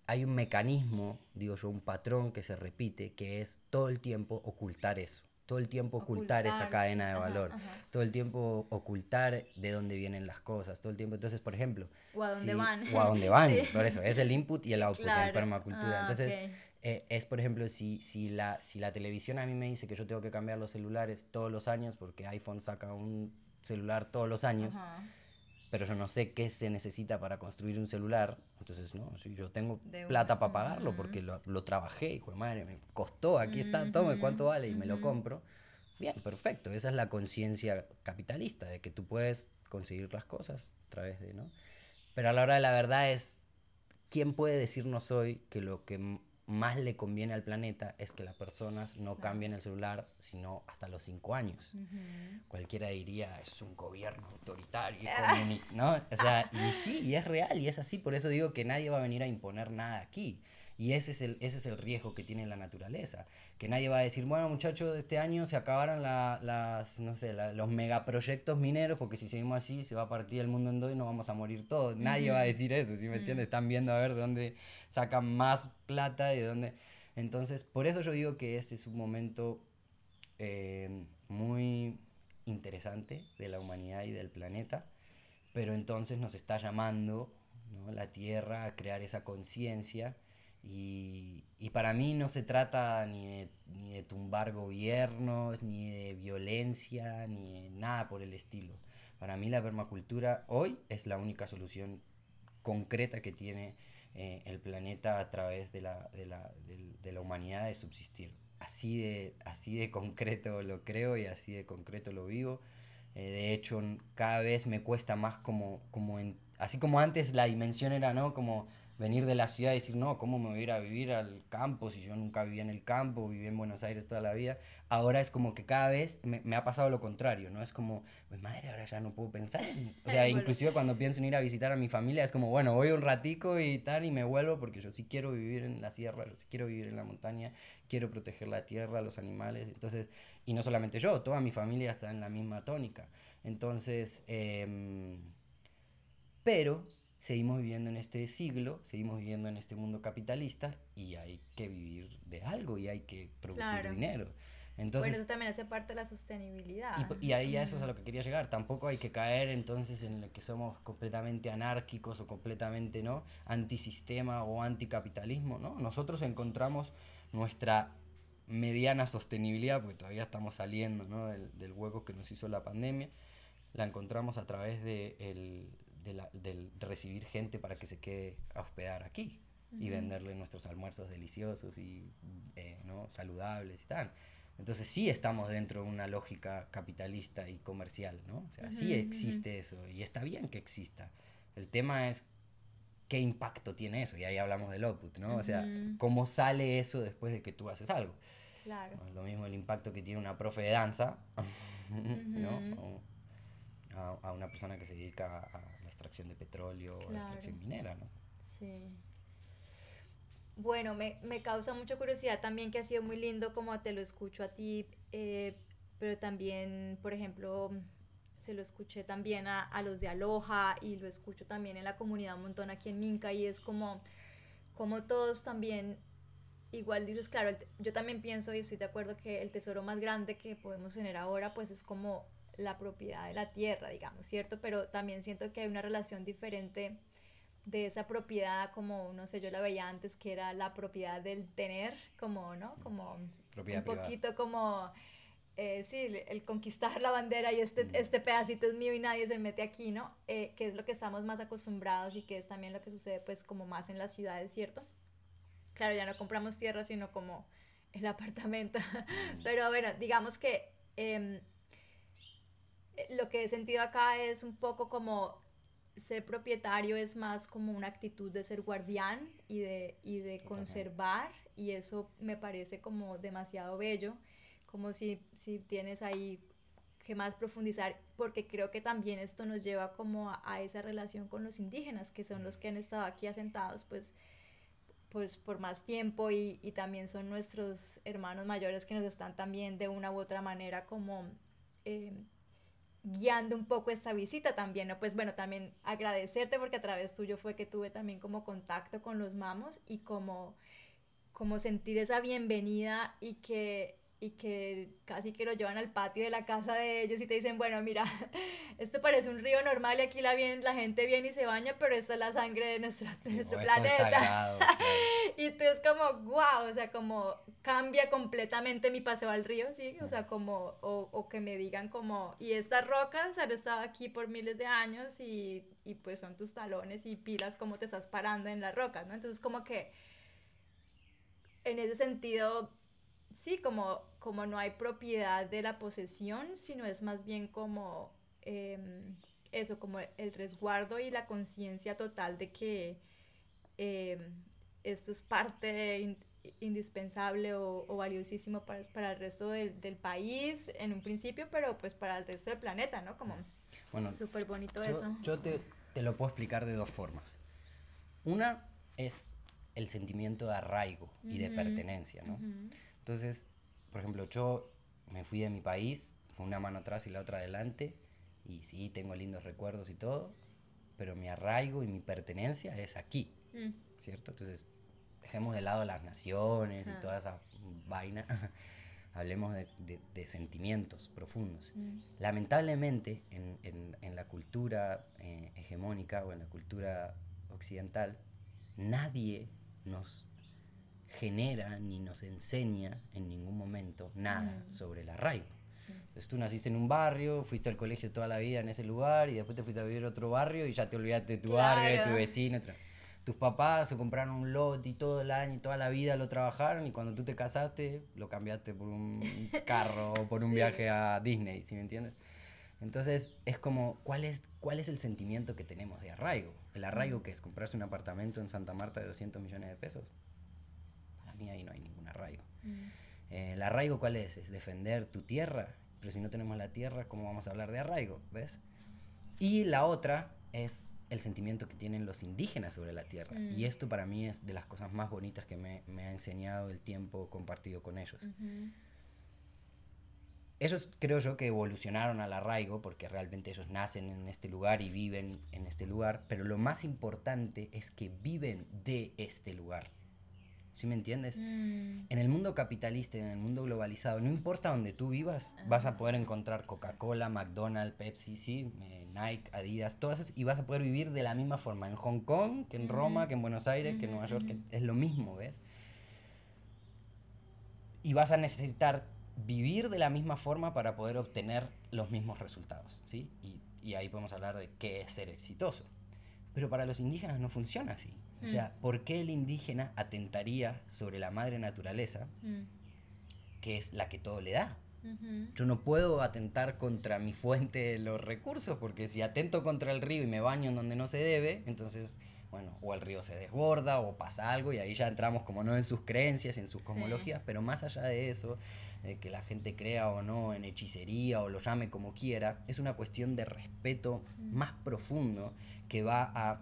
hay un mecanismo, digo yo, un patrón que se repite, que es todo el tiempo ocultar eso todo el tiempo ocultar, esa cadena de valor, todo el tiempo ocultar de dónde vienen las cosas, todo el tiempo. Entonces, por ejemplo, o a dónde van. O a dónde van, por eso, es el input y el output en permacultura. Ah, Entonces, eh, es por ejemplo, si, si, la, si la televisión a mí me dice que yo tengo que cambiar los celulares todos los años, porque iPhone saca un celular todos los años, pero yo no sé qué se necesita para construir un celular, entonces, no, si yo tengo plata para pagarlo porque lo, lo trabajé, hijo de madre, me costó, aquí está, tome, ¿cuánto vale? Y me lo compro. Bien, perfecto, esa es la conciencia capitalista, de que tú puedes conseguir las cosas a través de, ¿no? Pero a la hora de la verdad es, ¿quién puede decirnos hoy que lo que más le conviene al planeta es que las personas no cambien el celular sino hasta los cinco años. Cualquiera diría, es un gobierno autoritario, ¿no? O sea, y sí, y es real, y es así, por eso digo que nadie va a venir a imponer nada aquí. Y ese es el, ese es el riesgo que tiene la naturaleza. Que nadie va a decir, bueno muchachos, este año se acabaron las, no sé, los megaproyectos mineros, porque si seguimos así se va a partir el mundo en dos y nos vamos a morir todos. Nadie va a decir eso, ¿sí me entiendes? Están viendo a ver de dónde sacan más plata y de dónde... Entonces, por eso yo digo que este es un momento eh, muy interesante de la humanidad y del planeta, pero entonces nos está llamando ¿no? la Tierra a crear esa conciencia y, y, para mí no se trata ni de, ni de tumbar gobiernos, ni de violencia, ni de nada por el estilo. Para mí la permacultura hoy es la única solución concreta que tiene eh, el planeta a través de la, de, la, de, la, humanidad de subsistir. Así de, así de concreto lo creo y así de concreto lo vivo. Eh, de hecho, cada vez me cuesta más como, como en, así como antes la dimensión era, ¿no? Como venir de la ciudad y decir, no, ¿cómo me voy a ir a vivir al campo si yo nunca viví en el campo, viví en Buenos Aires toda la vida? Ahora es como que cada vez me, me ha pasado lo contrario, ¿no? Es como, pues madre, ahora ya no puedo pensar. O sea, inclusive cuando pienso en ir a visitar a mi familia, es como, bueno, voy un ratico y tal y me vuelvo porque yo sí quiero vivir en la sierra, yo sí quiero vivir en la montaña, quiero proteger la tierra, los animales. Entonces, y no solamente yo, toda mi familia está en la misma tónica. Entonces, eh, pero seguimos viviendo en este siglo, seguimos viviendo en este mundo capitalista y hay que vivir de algo y hay que producir dinero. Entonces, bueno, eso también hace parte de la sostenibilidad. Y, y ahí a eso es a lo que quería llegar. Tampoco hay que caer entonces en que somos completamente anárquicos o completamente no antisistema o anticapitalismo. ¿no? Nosotros encontramos nuestra mediana sostenibilidad, porque todavía estamos saliendo ¿no? del, del hueco que nos hizo la pandemia, la encontramos a través de el, de, la, recibir gente para que se quede a hospedar aquí y venderle nuestros almuerzos deliciosos y eh, ¿no? saludables y tal. Entonces sí estamos dentro de una lógica capitalista y comercial, ¿no? O sea, sí existe eso y está bien que exista. El tema es qué impacto tiene eso y ahí hablamos del output, ¿no? O sea, cómo sale eso después de que tú haces algo. Claro. Lo mismo el impacto que tiene una profe de danza, ¿no? a, a, una persona que se dedica a extracción de petróleo o la extracción minera, ¿no? Sí. Bueno, me, me, causa mucha curiosidad también que ha sido muy lindo como te lo escucho a ti, eh, pero también, por ejemplo, se lo escuché también a, a, los de Aloha y lo escucho también en la comunidad un montón aquí en Minca y es como, como todos también, igual dices, claro, yo también pienso y estoy de acuerdo que el tesoro más grande que podemos tener ahora pues es como la propiedad de la tierra, digamos, ¿cierto? Pero también siento que hay una relación diferente de esa propiedad, como, no sé, yo la veía antes, que era la propiedad del tener, como, ¿no? Como un poquito como, eh, sí, el conquistar la bandera y este, este pedacito es mío y nadie se mete aquí, ¿no? Eh, que es lo que estamos más acostumbrados y que es también lo que sucede, pues, como más en las ciudades, ¿cierto? Claro, ya no compramos tierra, sino como el apartamento. Pero bueno, digamos que... Em, lo que he sentido acá es un poco como ser propietario es más como una actitud de ser guardián y de, y de conservar y eso me parece como demasiado bello, como si, si tienes ahí que más profundizar, porque creo que también esto nos lleva como a, esa relación con los indígenas, que son los que han estado aquí asentados pues, pues por más tiempo y, y también son nuestros hermanos mayores que nos están también de una u otra manera como... Eh, guiando un poco esta visita también, ¿no? Pues bueno, también agradecerte porque a través tuyo fue que tuve también como contacto con los mamos y como, como sentir esa bienvenida y que y que casi que lo llevan al patio de la casa de ellos y te dicen, bueno, mira, esto parece un río normal y aquí la, bien, la gente viene y se baña, pero esta es la sangre de nuestro, nuestro planeta. y tú es como, wow, o sea, como cambia completamente mi paseo al río, ¿sí? O sea, como, o, o que me digan como, y estas rocas han estado aquí por miles de años y, y pues son tus talones y pilas como te estás parando en las rocas, ¿no? Entonces como que en ese sentido sí, como, como no hay propiedad de la posesión, sino es más bien como em, eso, como el resguardo y la conciencia total de que em, esto es parte indispensable o, valiosísimo para, para el resto del, del, país en un principio, pero pues para el resto del planeta, ¿no? Como bueno, súper bonito eso. Yo te, te, lo puedo explicar de dos formas. Una es el sentimiento de arraigo y de pertenencia, ¿no? Entonces, por ejemplo, yo me fui de mi país con una mano atrás y la otra adelante, y sí, tengo lindos recuerdos y todo, pero mi arraigo y mi pertenencia es aquí, mm. ¿cierto? Entonces, dejemos de lado las naciones y ah. toda esa vaina, hablemos de, de, sentimientos profundos. Mm. Lamentablemente, en, en, en, la cultura eh, hegemónica o en la cultura occidental, nadie nos genera ni nos enseña en ningún momento nada sobre el arraigo. Entonces tú naciste en un barrio, fuiste al colegio toda la vida en ese lugar y después te fuiste a vivir a otro barrio y ya te olvidaste de tu barrio, de tu vecino. Tus papás se compraron un lot y todo el año y toda la vida lo trabajaron y cuando tú te casaste lo cambiaste por un carro o por un viaje a Disney, ¿sí me entiendes? Entonces es como, ¿cuál es, ¿cuál es el sentimiento que tenemos de arraigo? El arraigo que es comprarse un apartamento en Santa Marta de 200 millones de pesos. Ahí no hay ningún arraigo. Eh, ¿El arraigo cuál es? Es defender tu tierra. Pero si no tenemos la tierra, ¿cómo vamos a hablar de arraigo? ¿Ves? Y la otra es el sentimiento que tienen los indígenas sobre la tierra. Y esto para mí es de las cosas más bonitas que me, me ha enseñado el tiempo compartido con ellos ellos creo yo que evolucionaron al arraigo porque realmente ellos nacen en este lugar y viven en este lugar, pero lo más importante es que viven de este lugar. ¿Sí me entiendes? Mm. En el mundo capitalista, en el mundo globalizado, no importa donde tú vivas, vas a poder encontrar Coca-Cola, McDonald's, Pepsi, ¿sí? Eh, Nike, Adidas, todas esas, y vas a poder vivir de la misma forma en Hong Kong, que en Roma, que en Buenos Aires, que en Nueva York, es lo mismo, ¿ves? Y vas a necesitar vivir de la misma forma para poder obtener los mismos resultados, ¿sí? Y, y, ahí podemos hablar de qué es ser exitoso. Pero para los indígenas no funciona así. O sea, mm. ¿por qué el indígena atentaría sobre la madre naturaleza, mm. que es la que todo le da? Yo no puedo atentar contra mi fuente de los recursos, porque si atento contra el río y me baño en donde no se debe, entonces bueno, o el río se desborda o pasa algo y ahí ya entramos como no en sus creencias, en sus cosmologías, pero más allá de eso, de que la gente crea o no en hechicería o lo llame como quiera, es una cuestión de respeto mm. más profundo que va a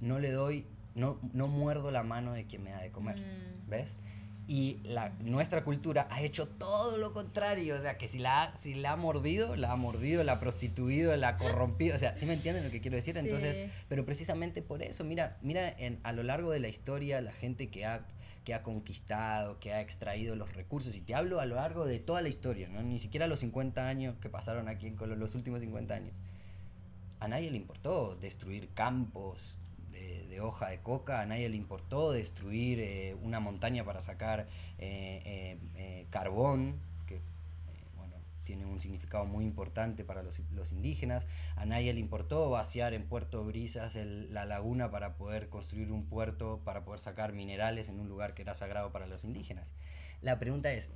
no le doy, no, no muerdo la mano de quien me da de comer, mm. ¿ves? Y la, nuestra cultura ha hecho todo lo contrario, o sea, que si la, si la ha mordido, la ha mordido, la ha prostituido, la ha corrompido, o sea, ¿sí me entienden lo que quiero decir? Entonces, pero precisamente por eso, mira, mira en, a lo largo de la historia la gente que ha que ha conquistado, que ha extraído los recursos. Y te hablo a lo largo de toda la historia, ¿no? ni siquiera los 50 años que pasaron aquí en Colo, los últimos 50 años. A nadie le importó destruir campos de, hoja de coca, a nadie le importó destruir eh, una montaña para sacar eh, eh, carbón, tiene un significado muy importante para los, los, indígenas. A nadie le importó vaciar en Puerto Brisas la laguna para poder construir un puerto, para poder sacar minerales en un lugar que era sagrado para los indígenas. La pregunta es,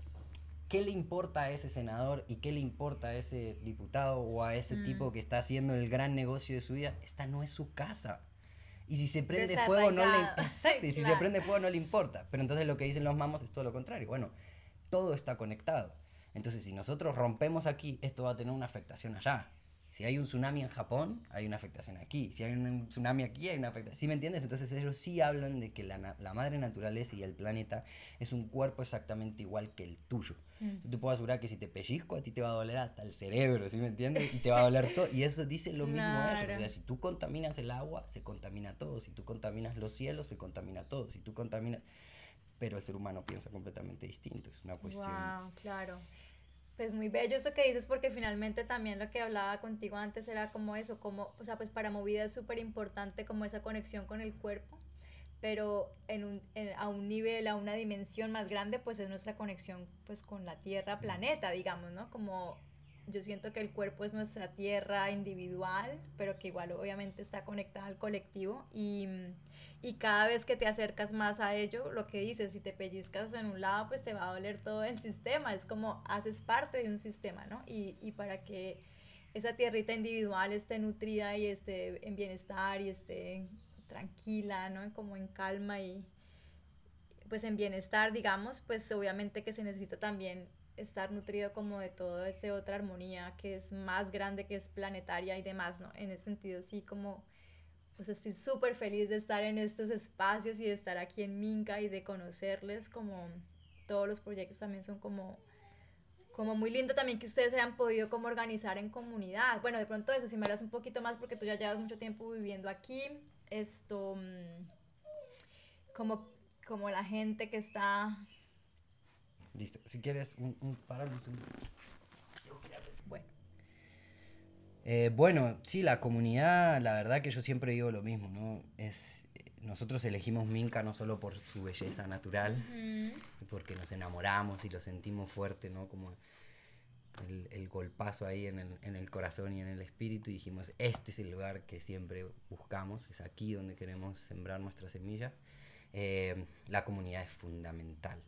¿qué le importa a ese senador y qué le importa a ese diputado o a ese mm. tipo que está haciendo el gran negocio de su vida? Esta no es su casa. Y si se prende fuego no le Exacto, y si se prende fuego no le importa. Pero entonces lo que dicen los mamos es todo lo contrario. Bueno, todo está conectado. Entonces, si nosotros rompemos aquí, esto va a tener una afectación allá. Si hay un tsunami en Japón, hay una afectación aquí. Si hay un tsunami aquí, hay una afectación. ¿Sí me entiendes? Entonces ellos sí hablan de que la, la madre naturaleza y el planeta es un cuerpo exactamente igual que el tuyo. Mm. Yo te puedo asegurar que si te pellizco, a ti te va a doler hasta el cerebro, ¿sí me entiendes? Y te va a doler todo. Y eso dice lo mismo eso. O sea, si tú contaminas el agua, se contamina todo. Si tú contaminas los cielos, se contamina todo. Si tú contaminas... Pero el ser humano piensa completamente distinto. Es una cuestión... Wow, claro. Pues muy bello esto que dices porque finalmente también lo que hablaba contigo antes era como eso, como, o sea, pues para movida es súper importante como esa conexión con el cuerpo, pero en un, a un nivel, a una dimensión más grande, pues es nuestra conexión pues con la Tierra, planeta, digamos, ¿no? Como yo siento que el cuerpo es nuestra tierra individual, pero que igual obviamente está conectada al colectivo y, y, cada vez que te acercas más a ello, lo que dices, si te pellizcas en un lado, pues te va a doler todo el sistema, es como haces parte de un sistema, ¿no? Y, y para que esa tierrita individual esté nutrida y esté en bienestar y esté tranquila, ¿no? Como en calma y pues en bienestar, digamos, pues obviamente que se necesita también estar nutrido como de toda esa otra armonía que es más grande, que es planetaria y demás, ¿no? En ese sentido, sí, como, pues estoy súper feliz de estar en estos espacios y de estar aquí en Minca y de conocerles, como todos los proyectos también son como, como muy lindo también que ustedes se hayan podido como organizar en comunidad. Bueno, de pronto eso, si me hablas un poquito más, porque tú ya llevas mucho tiempo viviendo aquí, esto, mm, como, como la gente que está Listo. Si quieres, un, un Bueno. Eh, bueno, sí, la comunidad, la verdad que yo siempre digo lo mismo, ¿no? Es, nosotros elegimos Minca no solo por su belleza natural, porque nos enamoramos y lo sentimos fuerte, ¿no? Como el, el, golpazo ahí en el, en el corazón y en el espíritu y dijimos, este es el lugar que siempre buscamos, es aquí donde queremos sembrar nuestra semilla. Eh, la comunidad es fundamental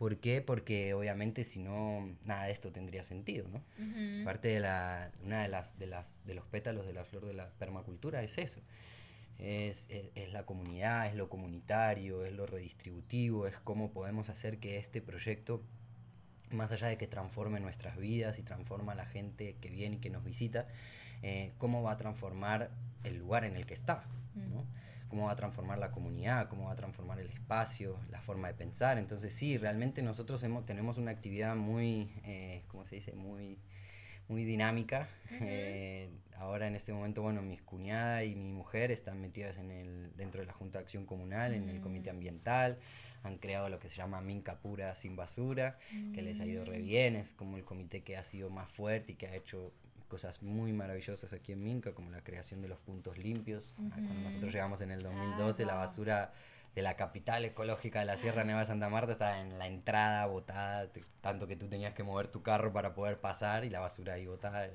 ¿Por qué? Porque obviamente si no, nada de esto tendría sentido, ¿no? Parte de la, una de las, de las, de los pétalos de la flor de la permacultura es eso. Es, es, la comunidad, es lo comunitario, es lo redistributivo, es cómo podemos hacer que este proyecto, más allá de que transforme nuestras vidas y transforma a la gente que viene y que nos visita, eh, cómo va a transformar el lugar en el que está, ¿no? Cómo va a transformar la comunidad, cómo va a transformar el espacio, la forma de pensar. Entonces sí, realmente nosotros hemos, tenemos una actividad muy, eh, ¿cómo se dice? Muy, muy dinámica. Eh, ahora en este momento, bueno, mis cuñada y mi mujer están metidas en el, dentro de la Junta de Acción Comunal, en el Comité Ambiental. Han creado lo que se llama Minca Pura Sin Basura, que les ha ido re bien. Es como el comité que ha sido más fuerte y que ha hecho cosas muy maravillosas aquí en Minca, como la creación de los puntos limpios. Cuando nosotros llegamos en el 2012, la basura de la capital ecológica de la Sierra Nueva de Santa Marta estaba en la entrada botada, tanto que tú tenías que mover tu carro para poder pasar y la basura ahí botada.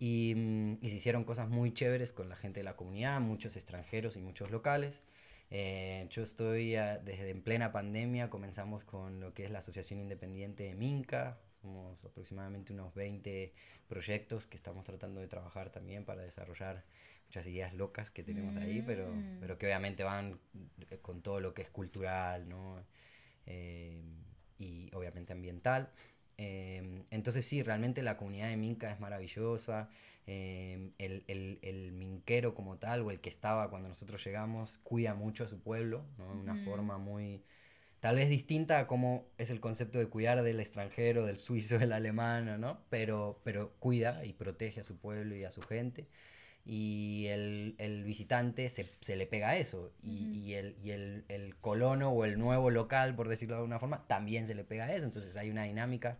Y, mm, y, se hicieron cosas muy chéveres con la gente de la comunidad, muchos extranjeros y muchos locales. Eh, yo estoy desde en plena pandemia, comenzamos con lo que es la Asociación Independiente de Minca, somos aproximadamente unos 20 proyectos que estamos tratando de trabajar también para desarrollar muchas ideas locas que tenemos ahí, pero, mm. pero que obviamente van con todo lo que es cultural, ¿no? Eh, y obviamente ambiental. Eh, entonces sí, realmente la comunidad de Minca es maravillosa. Eh, el, el, el, minquero como tal, o el que estaba cuando nosotros llegamos, cuida mucho a su pueblo, ¿no? De una forma muy, tal vez distinta a cómo es el concepto de cuidar del extranjero, del suizo, del alemán, ¿no? Pero, pero cuida y protege a su pueblo y a su gente. Y el, el visitante se, se, le pega a eso. Y, y, el, y el, el, colono o el nuevo local, por decirlo de alguna forma, también se le pega a eso. Entonces hay una dinámica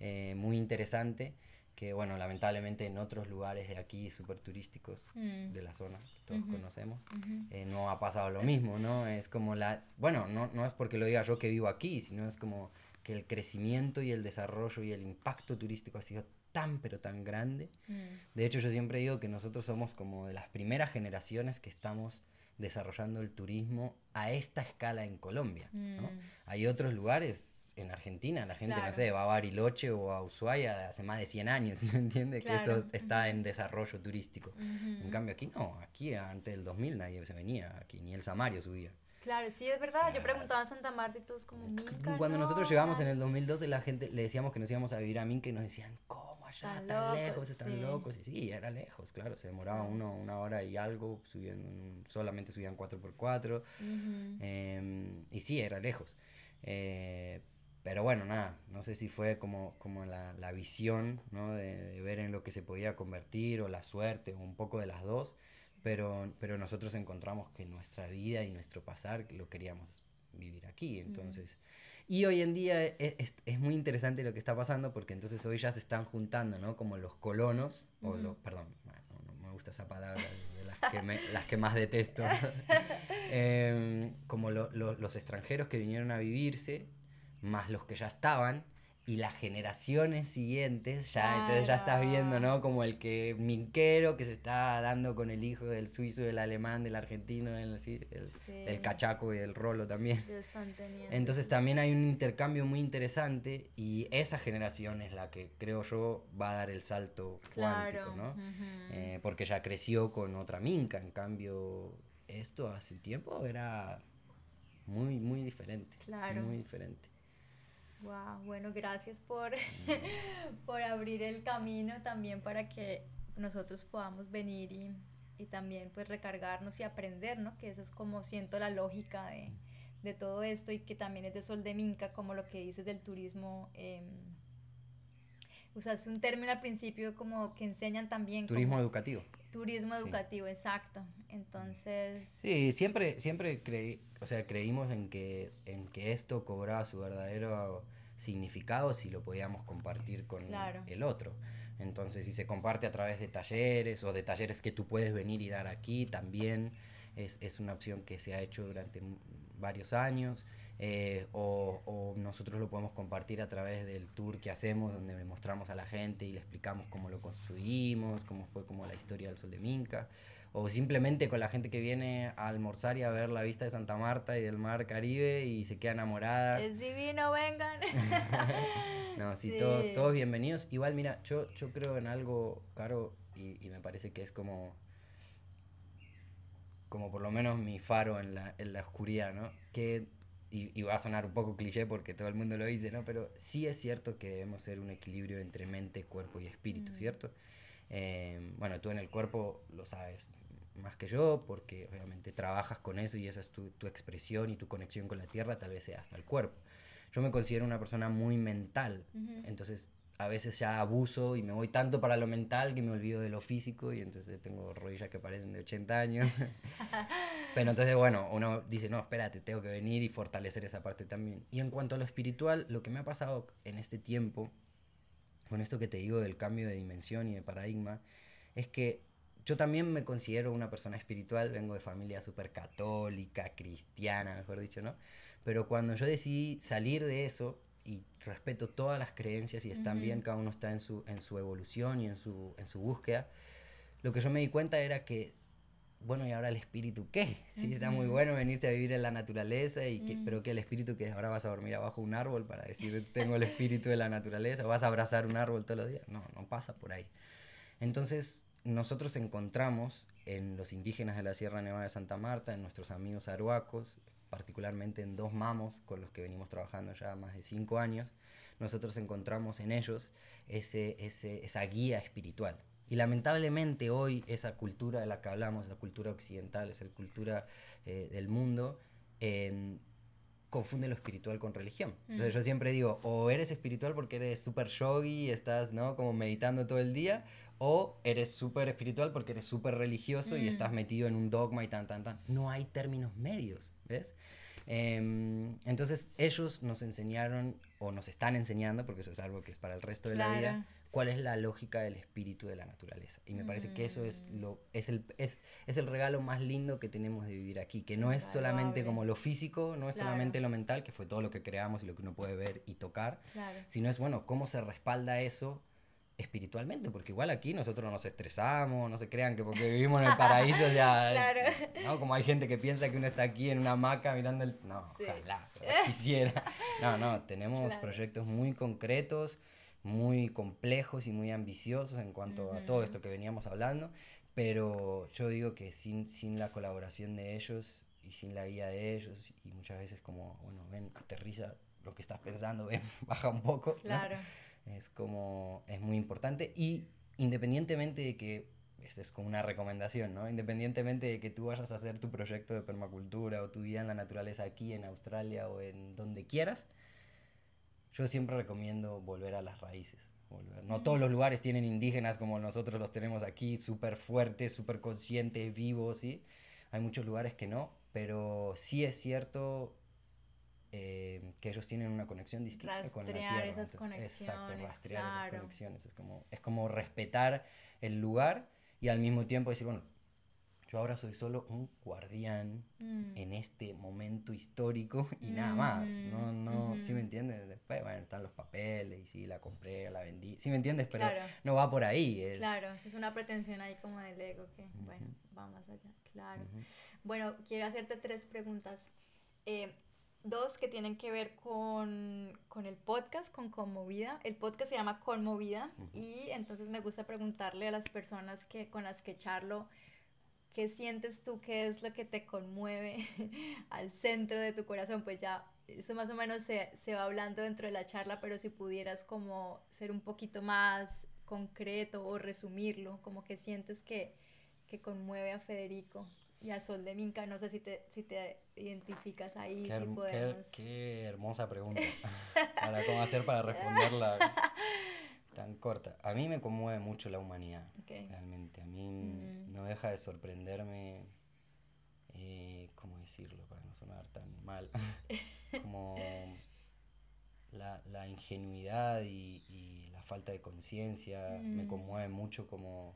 eh, muy interesante que bueno, lamentablemente en otros lugares de aquí súper turísticos mm. de la zona que todos conocemos, eh, no ha pasado lo mismo, ¿no? Es como la, bueno, no, no es porque lo diga yo que vivo aquí, sino es como que el crecimiento y el desarrollo y el impacto turístico ha sido tan pero tan grande. Mm. De hecho, yo siempre digo que nosotros somos como de las primeras generaciones que estamos desarrollando el turismo a esta escala en Colombia. ¿no? Mm. Hay otros lugares en Argentina la gente, no sé, va a Bariloche o a Ushuaia hace más de 100 años, ¿me entiendes? Que eso está en desarrollo turístico. En cambio aquí no, aquí antes del 2000 nadie se venía, aquí ni el Samario subía. Claro, sí, es verdad. Yo preguntaba a Santa Marta y todos como Minca. Cuando nosotros llegamos en el 2012, la gente le decíamos que nos íbamos a vivir a Minca y nos decían, ¿cómo allá? tan lejos, están locos. Y sí, era lejos, claro. Se demoraba uno, una hora y algo, subían, solamente subían 4x4. Em, y sí, era lejos. Eh, pero bueno, nada, no sé si fue como, como la, la visión, ¿no? De, ver en lo que se podía convertir o la suerte o un poco de las dos, pero, pero nosotros encontramos que nuestra vida y nuestro pasar lo queríamos vivir aquí, entonces... Y hoy en día e, es, es, muy interesante lo que está pasando porque entonces hoy ya se están juntando, ¿no? Como los colonos, o los, perdón, no, me gusta esa palabra, de las, que me, las que más detesto, em, como lo, lo, los extranjeros que vinieron a vivirse más los que ya estaban y las generaciones siguientes, ya, entonces ya estás viendo, ¿no? Como el que minquero que se está dando con el hijo del suizo, del alemán, del argentino, del, del cachaco y del rolo también. Entonces también hay un intercambio muy interesante y esa generación es la que creo yo va a dar el salto cuántico, ¿no? Eh, porque ya creció con otra minca, en cambio esto hace tiempo era muy, muy diferente. Claro. Muy diferente. Wow, bueno, gracias por, por abrir el camino también para que nosotros podamos venir y, y, también pues recargarnos y aprender, ¿no? Que eso es como siento la lógica de, de todo esto y que también es de Sol de Minca, como lo que dices del turismo. Eh, usaste un término al principio como que enseñan también. Turismo educativo. Turismo educativo, exacto. Entonces... Sí, siempre, siempre creí, o sea, creímos en que, en que esto cobraba su verdadero significado si lo podíamos compartir con el otro. Entonces, si se comparte a través de talleres o de talleres que tú puedes venir y dar aquí, también es, es una opción que se ha hecho durante varios años. Eh, o, o, nosotros lo podemos compartir a través del tour que hacemos, donde le mostramos a la gente y le explicamos cómo lo construimos, cómo fue como la historia del Sol de Minca o simplemente con la gente que viene a almorzar y a ver la vista de Santa Marta y del mar Caribe y se queda enamorada. Es divino, vengan. no, sí, Todos, todos bienvenidos. Igual, mira, yo, yo creo en algo, Caro, y, y me parece que es como como por lo menos mi faro en la, en la oscuridad, ¿no? Que, y, y, va a sonar un poco cliché porque todo el mundo lo dice, ¿no? Pero sí es cierto que debemos ser un equilibrio entre mente, cuerpo y espíritu, mm. ¿cierto? Eh, bueno, tú en el cuerpo lo sabes más que yo porque obviamente trabajas con eso y esa es tu, tu expresión y tu conexión con la tierra, tal vez sea hasta el cuerpo. Yo me considero una persona muy mental, entonces a veces ya abuso y me voy tanto para lo mental que me olvido de lo físico y entonces tengo rodillas que parecen de 80 años. Pero entonces, bueno, uno dice, no, espérate, tengo que venir y fortalecer esa parte también. Y en cuanto a lo espiritual, lo que me ha pasado en este tiempo, con esto que te digo del cambio de dimensión y de paradigma, es que yo también me considero una persona espiritual, vengo de familia súper católica, cristiana, mejor dicho, ¿no? Pero cuando yo decidí salir de eso, y respeto todas las creencias y están bien, cada uno está en su, en su evolución y en su, en su búsqueda. Lo que yo me di cuenta era que, bueno, ¿y ahora el espíritu qué? Sí, está muy bueno venirse a vivir en la naturaleza, y que, pero que el espíritu que ahora vas a dormir abajo un árbol para decir, tengo el espíritu de la naturaleza, o vas a abrazar un árbol todos los días. No, no pasa por ahí. Entonces, nosotros encontramos en los indígenas de la Sierra Nevada de Santa Marta, en nuestros amigos aruacos, particularmente en dos mamos con los que venimos trabajando ya más de cinco años, nosotros encontramos en ellos ese, ese, esa guía espiritual. Y lamentablemente hoy esa cultura de la que hablamos, la cultura occidental, esa cultura eh, del mundo, confunde lo espiritual con religión. Entonces mm. yo siempre digo, o eres espiritual porque eres súper yogi y estás, ¿no? Como meditando todo el día, o eres súper espiritual porque eres súper religioso y mm. estás metido en un dogma y tan, tan, tan. No hay términos medios. ¿ves? Em, entonces ellos nos enseñaron, o nos están enseñando, porque eso es algo que es para el resto de la vida, cuál es la lógica del espíritu de la naturaleza. Y me parece que eso es, mm. lo, es, el, es, es el regalo más lindo que tenemos de vivir aquí, que no es solamente como lo físico, no es solamente lo mental, que fue todo lo que creamos y lo que uno puede ver y tocar, sino es, bueno, cómo se respalda eso espiritualmente, porque igual aquí nosotros nos estresamos, no se crean que porque vivimos en el paraíso ya, claro. ¿no? Como hay gente que piensa que uno está aquí en una hamaca mirando el... No, ojalá, quisiera. No, no, tenemos proyectos muy concretos, muy complejos y muy ambiciosos en cuanto a todo esto que veníamos hablando, pero yo digo que sin, sin la colaboración de ellos y sin la guía de ellos, y muchas veces como, bueno, ven, aterriza lo que estás pensando, ven, baja un poco. Claro. Es como, es muy importante y independientemente de que, esta es como una recomendación, ¿no? Independientemente de que tú vayas a hacer tu proyecto de permacultura o tu vida en la naturaleza aquí en Australia o en donde quieras, yo siempre recomiendo volver a las raíces. Volver. No todos los lugares tienen indígenas como nosotros los tenemos aquí, súper fuertes, súper conscientes, vivos, ¿sí? Hay muchos lugares que no, pero sí es cierto eh, que ellos tienen una conexión distinta con la tierra. Esas conexiones, exacto, rastrear esas conexiones. Es como, es como respetar el lugar y al mismo tiempo decir, bueno, yo ahora soy solo un guardián mm. en este momento histórico y nada más. No, no, ¿sí me entiendes? Después, bueno, están los papeles y sí, la compré, la vendí. ¿Sí me entiendes? Pero no va por ahí. Es... Claro, es una pretensión ahí como del ego que, bueno, va más allá. Claro. Bueno, quiero hacerte tres preguntas. Eh, dos que tienen que ver con, con, el podcast, con Conmovida. El podcast se llama Conmovida y entonces me gusta preguntarle a las personas que, con las que charlo, ¿qué sientes tú? ¿Qué es lo que te conmueve al centro de tu corazón? Pues ya eso más o menos se, se va hablando dentro de la charla, pero si pudieras como ser un poquito más concreto o resumirlo, como que sientes que, que conmueve a Federico y a Sol de Minca. No sé si te, si te identificas ahí, qué, si podemos. Qué, hermosa pregunta. para cómo hacer para responderla tan corta. A mí me conmueve mucho la humanidad, realmente. A mí mm. No deja de sorprenderme, eh, ¿cómo decirlo? Para no sonar tan mal. como la, la ingenuidad y, y, la falta de conciencia. Me mm. conmueve mucho como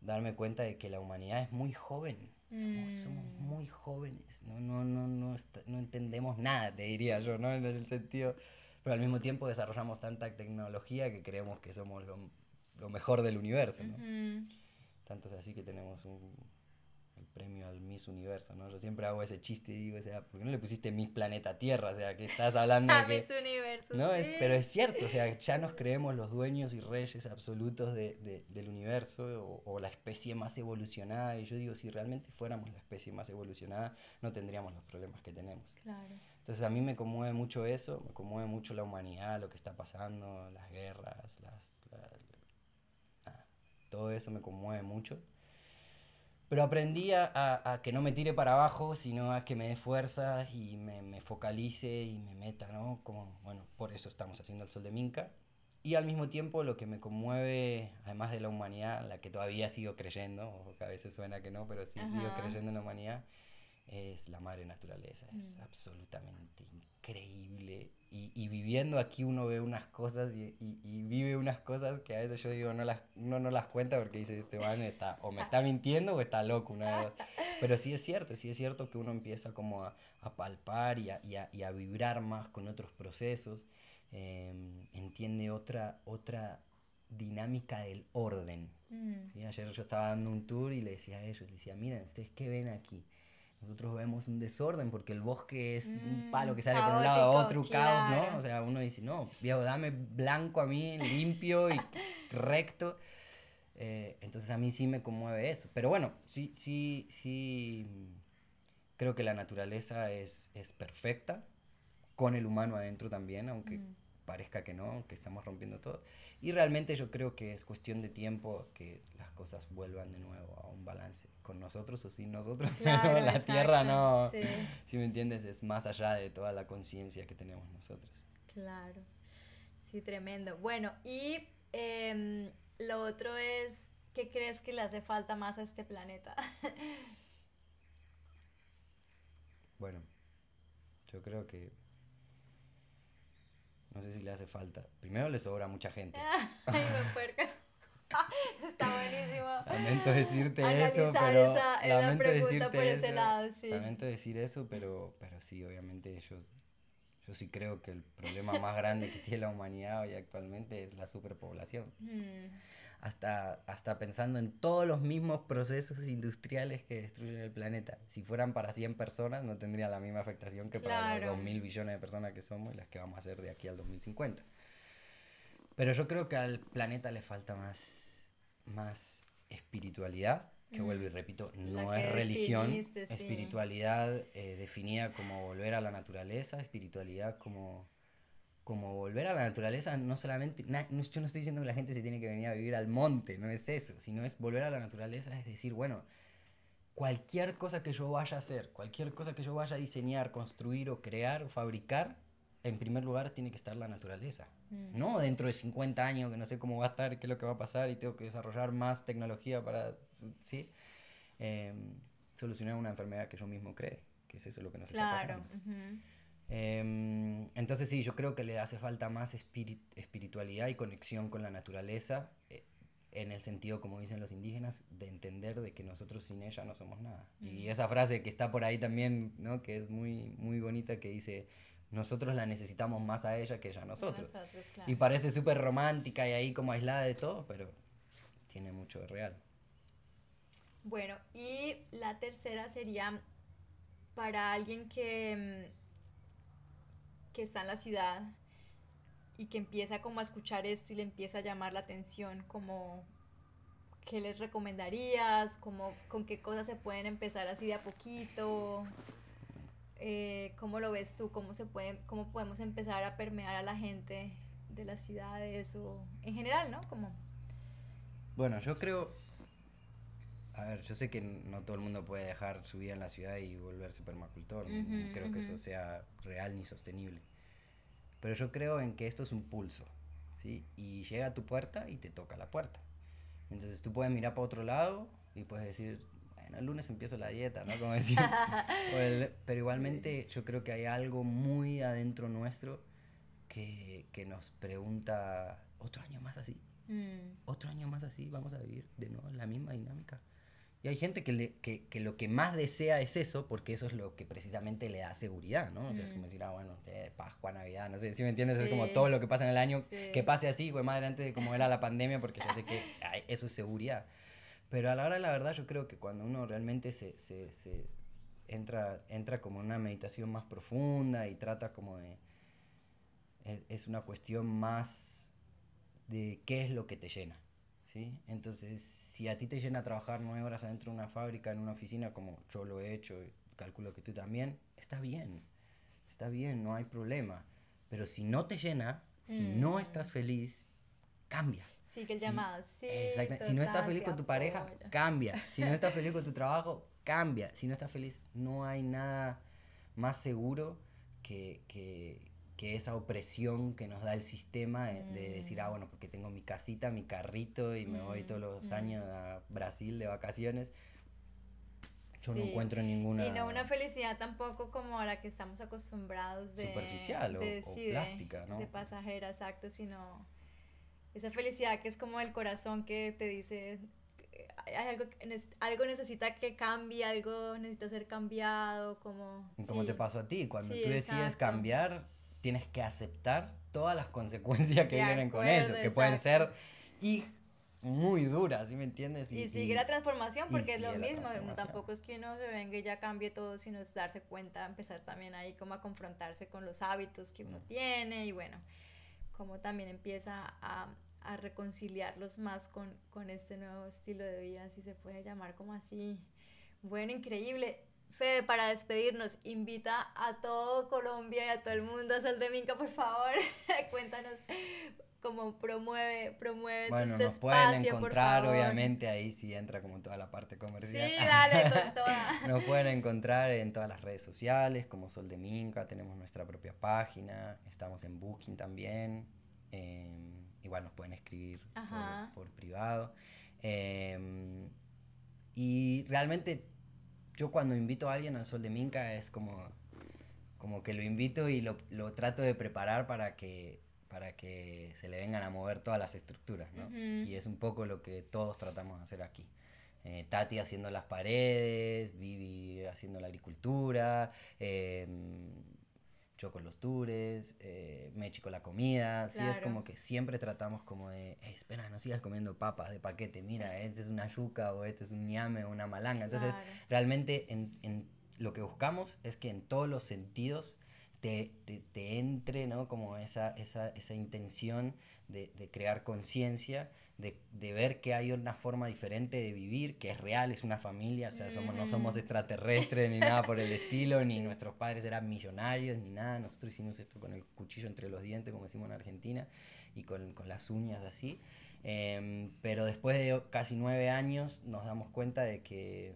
darme cuenta de que la humanidad es muy joven. Somos, mm. muy jóvenes, no, no, no, no, no, entendemos nada, te diría yo, ¿no? En el sentido, pero al mismo tiempo desarrollamos tanta tecnología que creemos que somos lo, lo mejor del universo, ¿no? Tanto es así que tenemos un, el premio al Miss Universo, ¿no? Yo siempre hago ese chiste y digo, o sea, ¿por qué no le pusiste Miss Planeta Tierra? O sea, que estás hablando de que... Miss Universo, ¿no? Es, pero es cierto, o sea, ya nos creemos los dueños y reyes absolutos de, de- del universo o, o la especie más evolucionada. Y yo digo, si realmente fuéramos la especie más evolucionada, no tendríamos los problemas que tenemos. Claro. Entonces a mí me conmueve mucho eso, me conmueve mucho la humanidad, lo que está pasando, las guerras, las, todo eso me conmueve mucho. Pero aprendí a, a- a que no me tire para abajo, sino a que me dé fuerza y me, me focalice y me meta, ¿no? Como, bueno, por eso estamos haciendo el Sol de Minca. Y al mismo tiempo lo que me conmueve, además de la humanidad, la que todavía sigo creyendo, o que a veces suena que no, pero sí sigo Ajá. creyendo en la humanidad, es la madre naturaleza. Es Mm. absolutamente increíble. Y, y viviendo aquí uno ve unas cosas y, y- y vive unas cosas que a veces yo digo, no las, uno no las cuenta porque dice, este man está, o me está mintiendo o está loco. Una. Pero sí es cierto, sí es cierto que uno empieza como a, a palpar y a, y a- y a vibrar más con otros procesos. em, entiende otra, otra dinámica del orden. Mm. ¿sí? Ayer yo estaba dando un tour y le decía a ellos, le decía, miren, ¿ustedes qué ven aquí? Nosotros vemos un desorden porque el bosque es un Mm, palo que sale por un lado a otro, caos, ¿no? claro. O sea, uno dice, no, viejo, dame blanco a mí, limpio y recto. Eh, entonces a mí sí me conmueve eso. Pero bueno, sí, sí, sí, creo que la naturaleza es, es perfecta, con el humano adentro también, aunque Mm. parezca que no, que estamos rompiendo todo. Y realmente yo creo que es cuestión de tiempo que las cosas vuelvan de nuevo a un balance, con nosotros o sin nosotros, Claro, pero la tierra no, Sí, si me entiendes, es más allá de toda la conciencia que tenemos nosotros. claro. Sí, tremendo. Bueno, y em, lo otro es, ¿qué crees que le hace falta más a este planeta? Bueno, yo creo que no sé si le hace falta. Primero le sobra mucha gente. Ay, me puerca. Está buenísimo. Lamento decirte Analizar eso, pero esa- esa lamento decirte por ese eso. lado, sí. Lamento decir eso, pero, pero sí, obviamente yo, yo sí creo que el problema más grande que tiene la humanidad hoy actualmente es la superpoblación. Mm, Hasta, hasta pensando en todos los mismos procesos industriales que destruyen el planeta. Si fueran para 100 personas, no tendría la misma afectación que para los 2 mil billones de personas que somos y las que vamos a hacer de aquí al 2050. Pero yo creo que al planeta le falta más, más espiritualidad, que Mm. vuelvo y repito, no es religión, sí. espiritualidad eh, definida como volver a la naturaleza, espiritualidad como, como volver a la naturaleza, no solamente, na- no- yo no estoy diciendo que la gente se tiene que venir a vivir al monte, no es eso, sino es volver a la naturaleza, es decir, bueno, cualquier cosa que yo vaya a hacer, cualquier cosa que yo vaya a diseñar, construir o crear o fabricar, en primer lugar tiene que estar la naturaleza. Mm. No dentro de 50 años que no sé cómo va a estar, qué es lo que va a pasar y tengo que desarrollar más tecnología para ¿sí? Em, solucionar una enfermedad que yo mismo cree, que es eso lo que nos está claro. pasando. ujú. Em, entonces sí, yo creo que le hace falta más espiri- espiritualidad y conexión con la naturaleza, eh, en el sentido, como dicen los indígenas, de entender de que nosotros sin ella no somos nada. Y Mm. esa frase que está por ahí también, ¿no? que es muy, muy bonita, que dice, nosotros la necesitamos más a ella que ella a nosotros. Nosotros, claro. Y parece súper romántica y ahí como aislada de todo, pero tiene mucho de real. Bueno, y la tercera sería para alguien que, mm, que está en la ciudad y que empieza como a escuchar esto y le empieza a llamar la atención, como ¿qué les recomendarías? Como, ¿Con qué cosas se pueden empezar así de a poquito? Eh, ¿Cómo lo ves tú? ¿Cómo, se puede, ¿Cómo podemos empezar a permear a la gente de las ciudades o en general, ¿no? Como, Bueno, yo creo. A ver, yo sé que no todo el mundo puede dejar su vida en la ciudad y volverse permacultor. Ujú, creo que eso sea real ni sostenible. Pero yo creo en que esto es un pulso. ¿sí? Y llega a tu puerta y te toca la puerta. Entonces tú puedes mirar para otro lado y puedes decir, bueno, el lunes empiezo la dieta, ¿no? Como decir. el- pero igualmente yo creo que hay algo muy adentro nuestro que, que nos pregunta, ¿otro año más así? mm, otro año más así, vamos a vivir de nuevo la misma dinámica. Y hay gente que, le, que, que lo que más desea es eso, porque eso es lo que precisamente le da seguridad, ¿no? O sea, es Mm. como decir, ah, bueno, eh, Pascua, Navidad, no sé, si me entiendes? Es como Sí. todo lo que pasa en el año, Sí. que pase así, güey, madre, antes de como era la pandemia, porque yo sé que ay, eso es seguridad. pero a la hora de la verdad yo creo que cuando uno realmente se, se, se entra, entra como en una meditación más profunda y trata como de... e, Es una cuestión más de qué es lo que te llena. ¿Sí? Entonces, si a ti te llena trabajar nueve horas adentro de una fábrica, en una oficina, como yo lo he hecho, y calculo que tú también, está bien. Está bien, no hay problema. Pero si no te llena, si no estás feliz, cambia. Sí, que el llamado, sí. Exacto. Si no estás feliz con tu pareja, cambia. Si no estás feliz con tu trabajo, cambia. Si no estás feliz, no hay nada más seguro que, que, que esa opresión que nos da el sistema de, de decir, Mm. ah, bueno, porque tengo mi casita, mi carrito y me voy todos los años a Brasil de vacaciones. Yo no Sí. encuentro ninguna... Y no una felicidad tampoco como a la que estamos acostumbrados de... Superficial o- de- o sí, de- plástica, ¿no? De pasajera, exacto, sino esa felicidad que es como el corazón que te dice, hay algo, algo necesita que cambie, algo necesita ser cambiado, como... Como sí. te pasó a ti, cuando tú decides exacto. cambiar, tienes que aceptar todas las consecuencias que De vienen con acuerdo, eso, que pueden ser y muy duras, ¿sí me entiendes? Y, sigue la transformación y porque es lo mismo, tampoco es que uno se venga y ya cambie todo, sino es darse cuenta, empezar también ahí como a confrontarse con los hábitos que uno Mm. tiene y bueno, como también empieza a, a reconciliarlos más con, con este nuevo estilo de vida, si se puede llamar como así. Bueno, increíble. Fede, para despedirnos, invita a todo Colombia y a todo el mundo a Sol de Minca, por favor. Cuéntanos cómo promueve, promueve Bueno, este nos pueden espacio, encontrar, obviamente, ahí sí entra como toda la parte comercial. Sí, dale, con toda. Nos pueden encontrar en todas las redes sociales, como Sol de Minca, tenemos nuestra propia página, estamos en Booking también, eh, igual nos pueden escribir por- por, privado. eh, y realmente yo cuando invito a alguien al Sol de Minca es como, como que lo invito y lo, lo trato de preparar para que, para que se le vengan a mover todas las estructuras, ¿no? Y es un poco lo que todos tratamos de hacer aquí. Eh, Tati haciendo las paredes, Vivi haciendo la agricultura, eh, yo con los tours, eh, Mechi con la comida, sí, es Claro. como que siempre tratamos como de, "Ey, espera, no sigas comiendo papas de paquete, mira, este es una yuca o este es un ñame o una malanga. Entonces, Claro. realmente en, en lo que buscamos es que en todos los sentidos te, te, te entre, ¿no? Como esa, esa, esa intención de, de crear conciencia, de, de ver que hay una forma diferente de vivir, que es real, es una familia, o sea, somos, no somos Mm. extraterrestres ni nada por el estilo, ni nuestros padres eran millonarios, ni nada, nosotros hicimos esto con el cuchillo entre los dientes, como decimos en Argentina, y con, con las uñas así. Em, pero después de casi nueve años nos damos cuenta de que,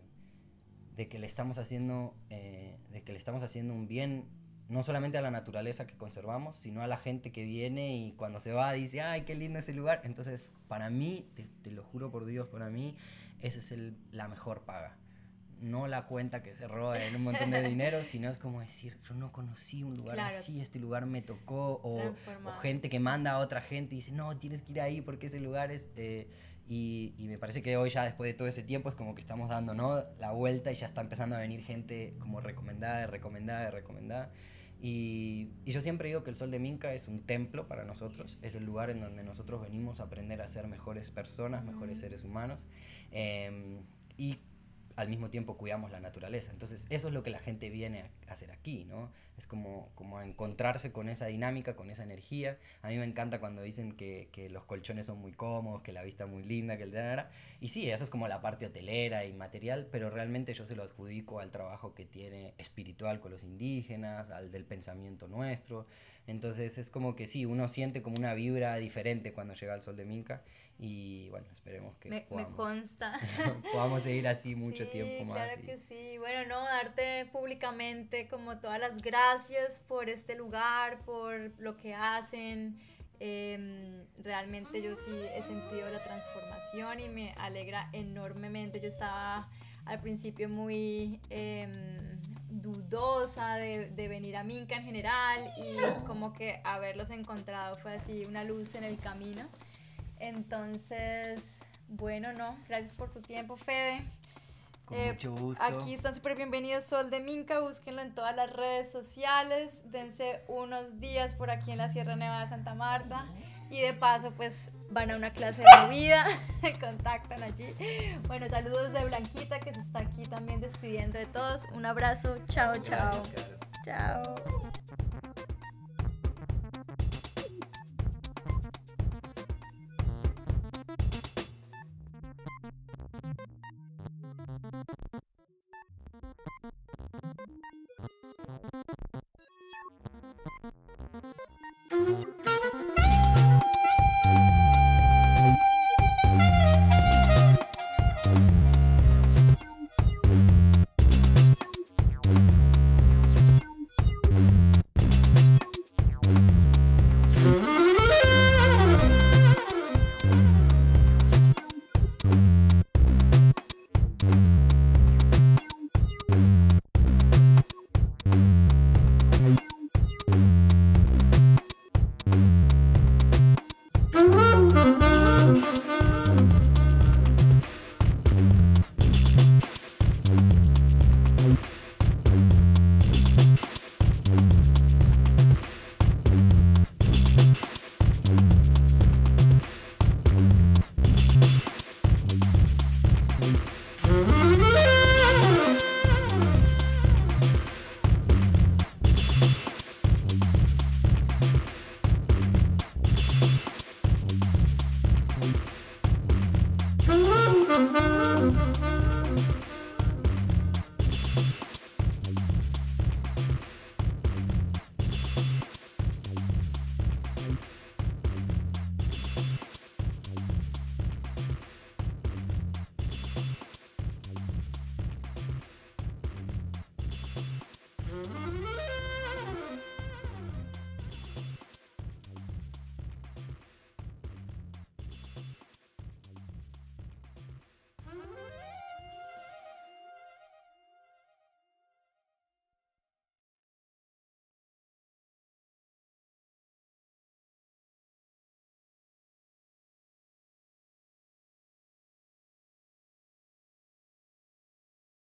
de que le estamos haciendo, eh, de que le estamos haciendo un bien no solamente a la naturaleza que conservamos, sino a la gente que viene y cuando se va dice, ay, qué lindo ese lugar. Entonces, para mí, te, te lo juro por Dios, para mí, esa es el, la mejor paga. No la cuenta que se roba en un montón de dinero, sino es como decir, yo no conocí un lugar Claro. así, este lugar me tocó, o, o gente que manda a otra gente y dice, no, tienes que ir ahí porque ese lugar es... eh, y, y me parece que hoy ya después de todo ese tiempo es como que estamos dando ¿no? la vuelta y ya está empezando a venir gente como recomendada, recomendada, recomendada. Y, y yo siempre digo que el Sol de Minca es un templo para nosotros, es el lugar en donde nosotros venimos a aprender a ser mejores personas, mejores seres humanos. em, y al mismo tiempo cuidamos la naturaleza. Entonces, eso es lo que la gente viene a hacer aquí, ¿no? Es como, como encontrarse con esa dinámica, con esa energía. A mí me encanta cuando dicen que, que los colchones son muy cómodos, que la vista es muy linda, que el. Y sí, eso es como la parte hotelera y material, pero realmente yo se lo adjudico al trabajo que tiene espiritual con los indígenas, al del pensamiento nuestro. Entonces es como que sí, uno siente como una vibra diferente cuando llega al sol de Minca y bueno, esperemos que Me, me podamos, consta. podamos seguir así mucho Sí, tiempo más. Claro y- que sí. Bueno, no, darte públicamente como todas las gracias por este lugar, por lo que hacen. Em, realmente yo sí he sentido la transformación y me alegra enormemente. Yo estaba al principio muy em, dudosa de, de venir a Minca en general y como que haberlos encontrado fue así una luz en el camino. Entonces, bueno, no, gracias por tu tiempo, Fede. Con Eh, mucho gusto. Aquí están súper bienvenidos Sol de Minca, búsquenlo en todas las redes sociales, dense unos días por aquí en la Sierra Nevada de Santa Marta y de paso pues van a una clase de movida, contactan allí. Bueno, saludos de Blanquita que se está aquí también despidiendo de todos. Un abrazo, chao, chao. Chao.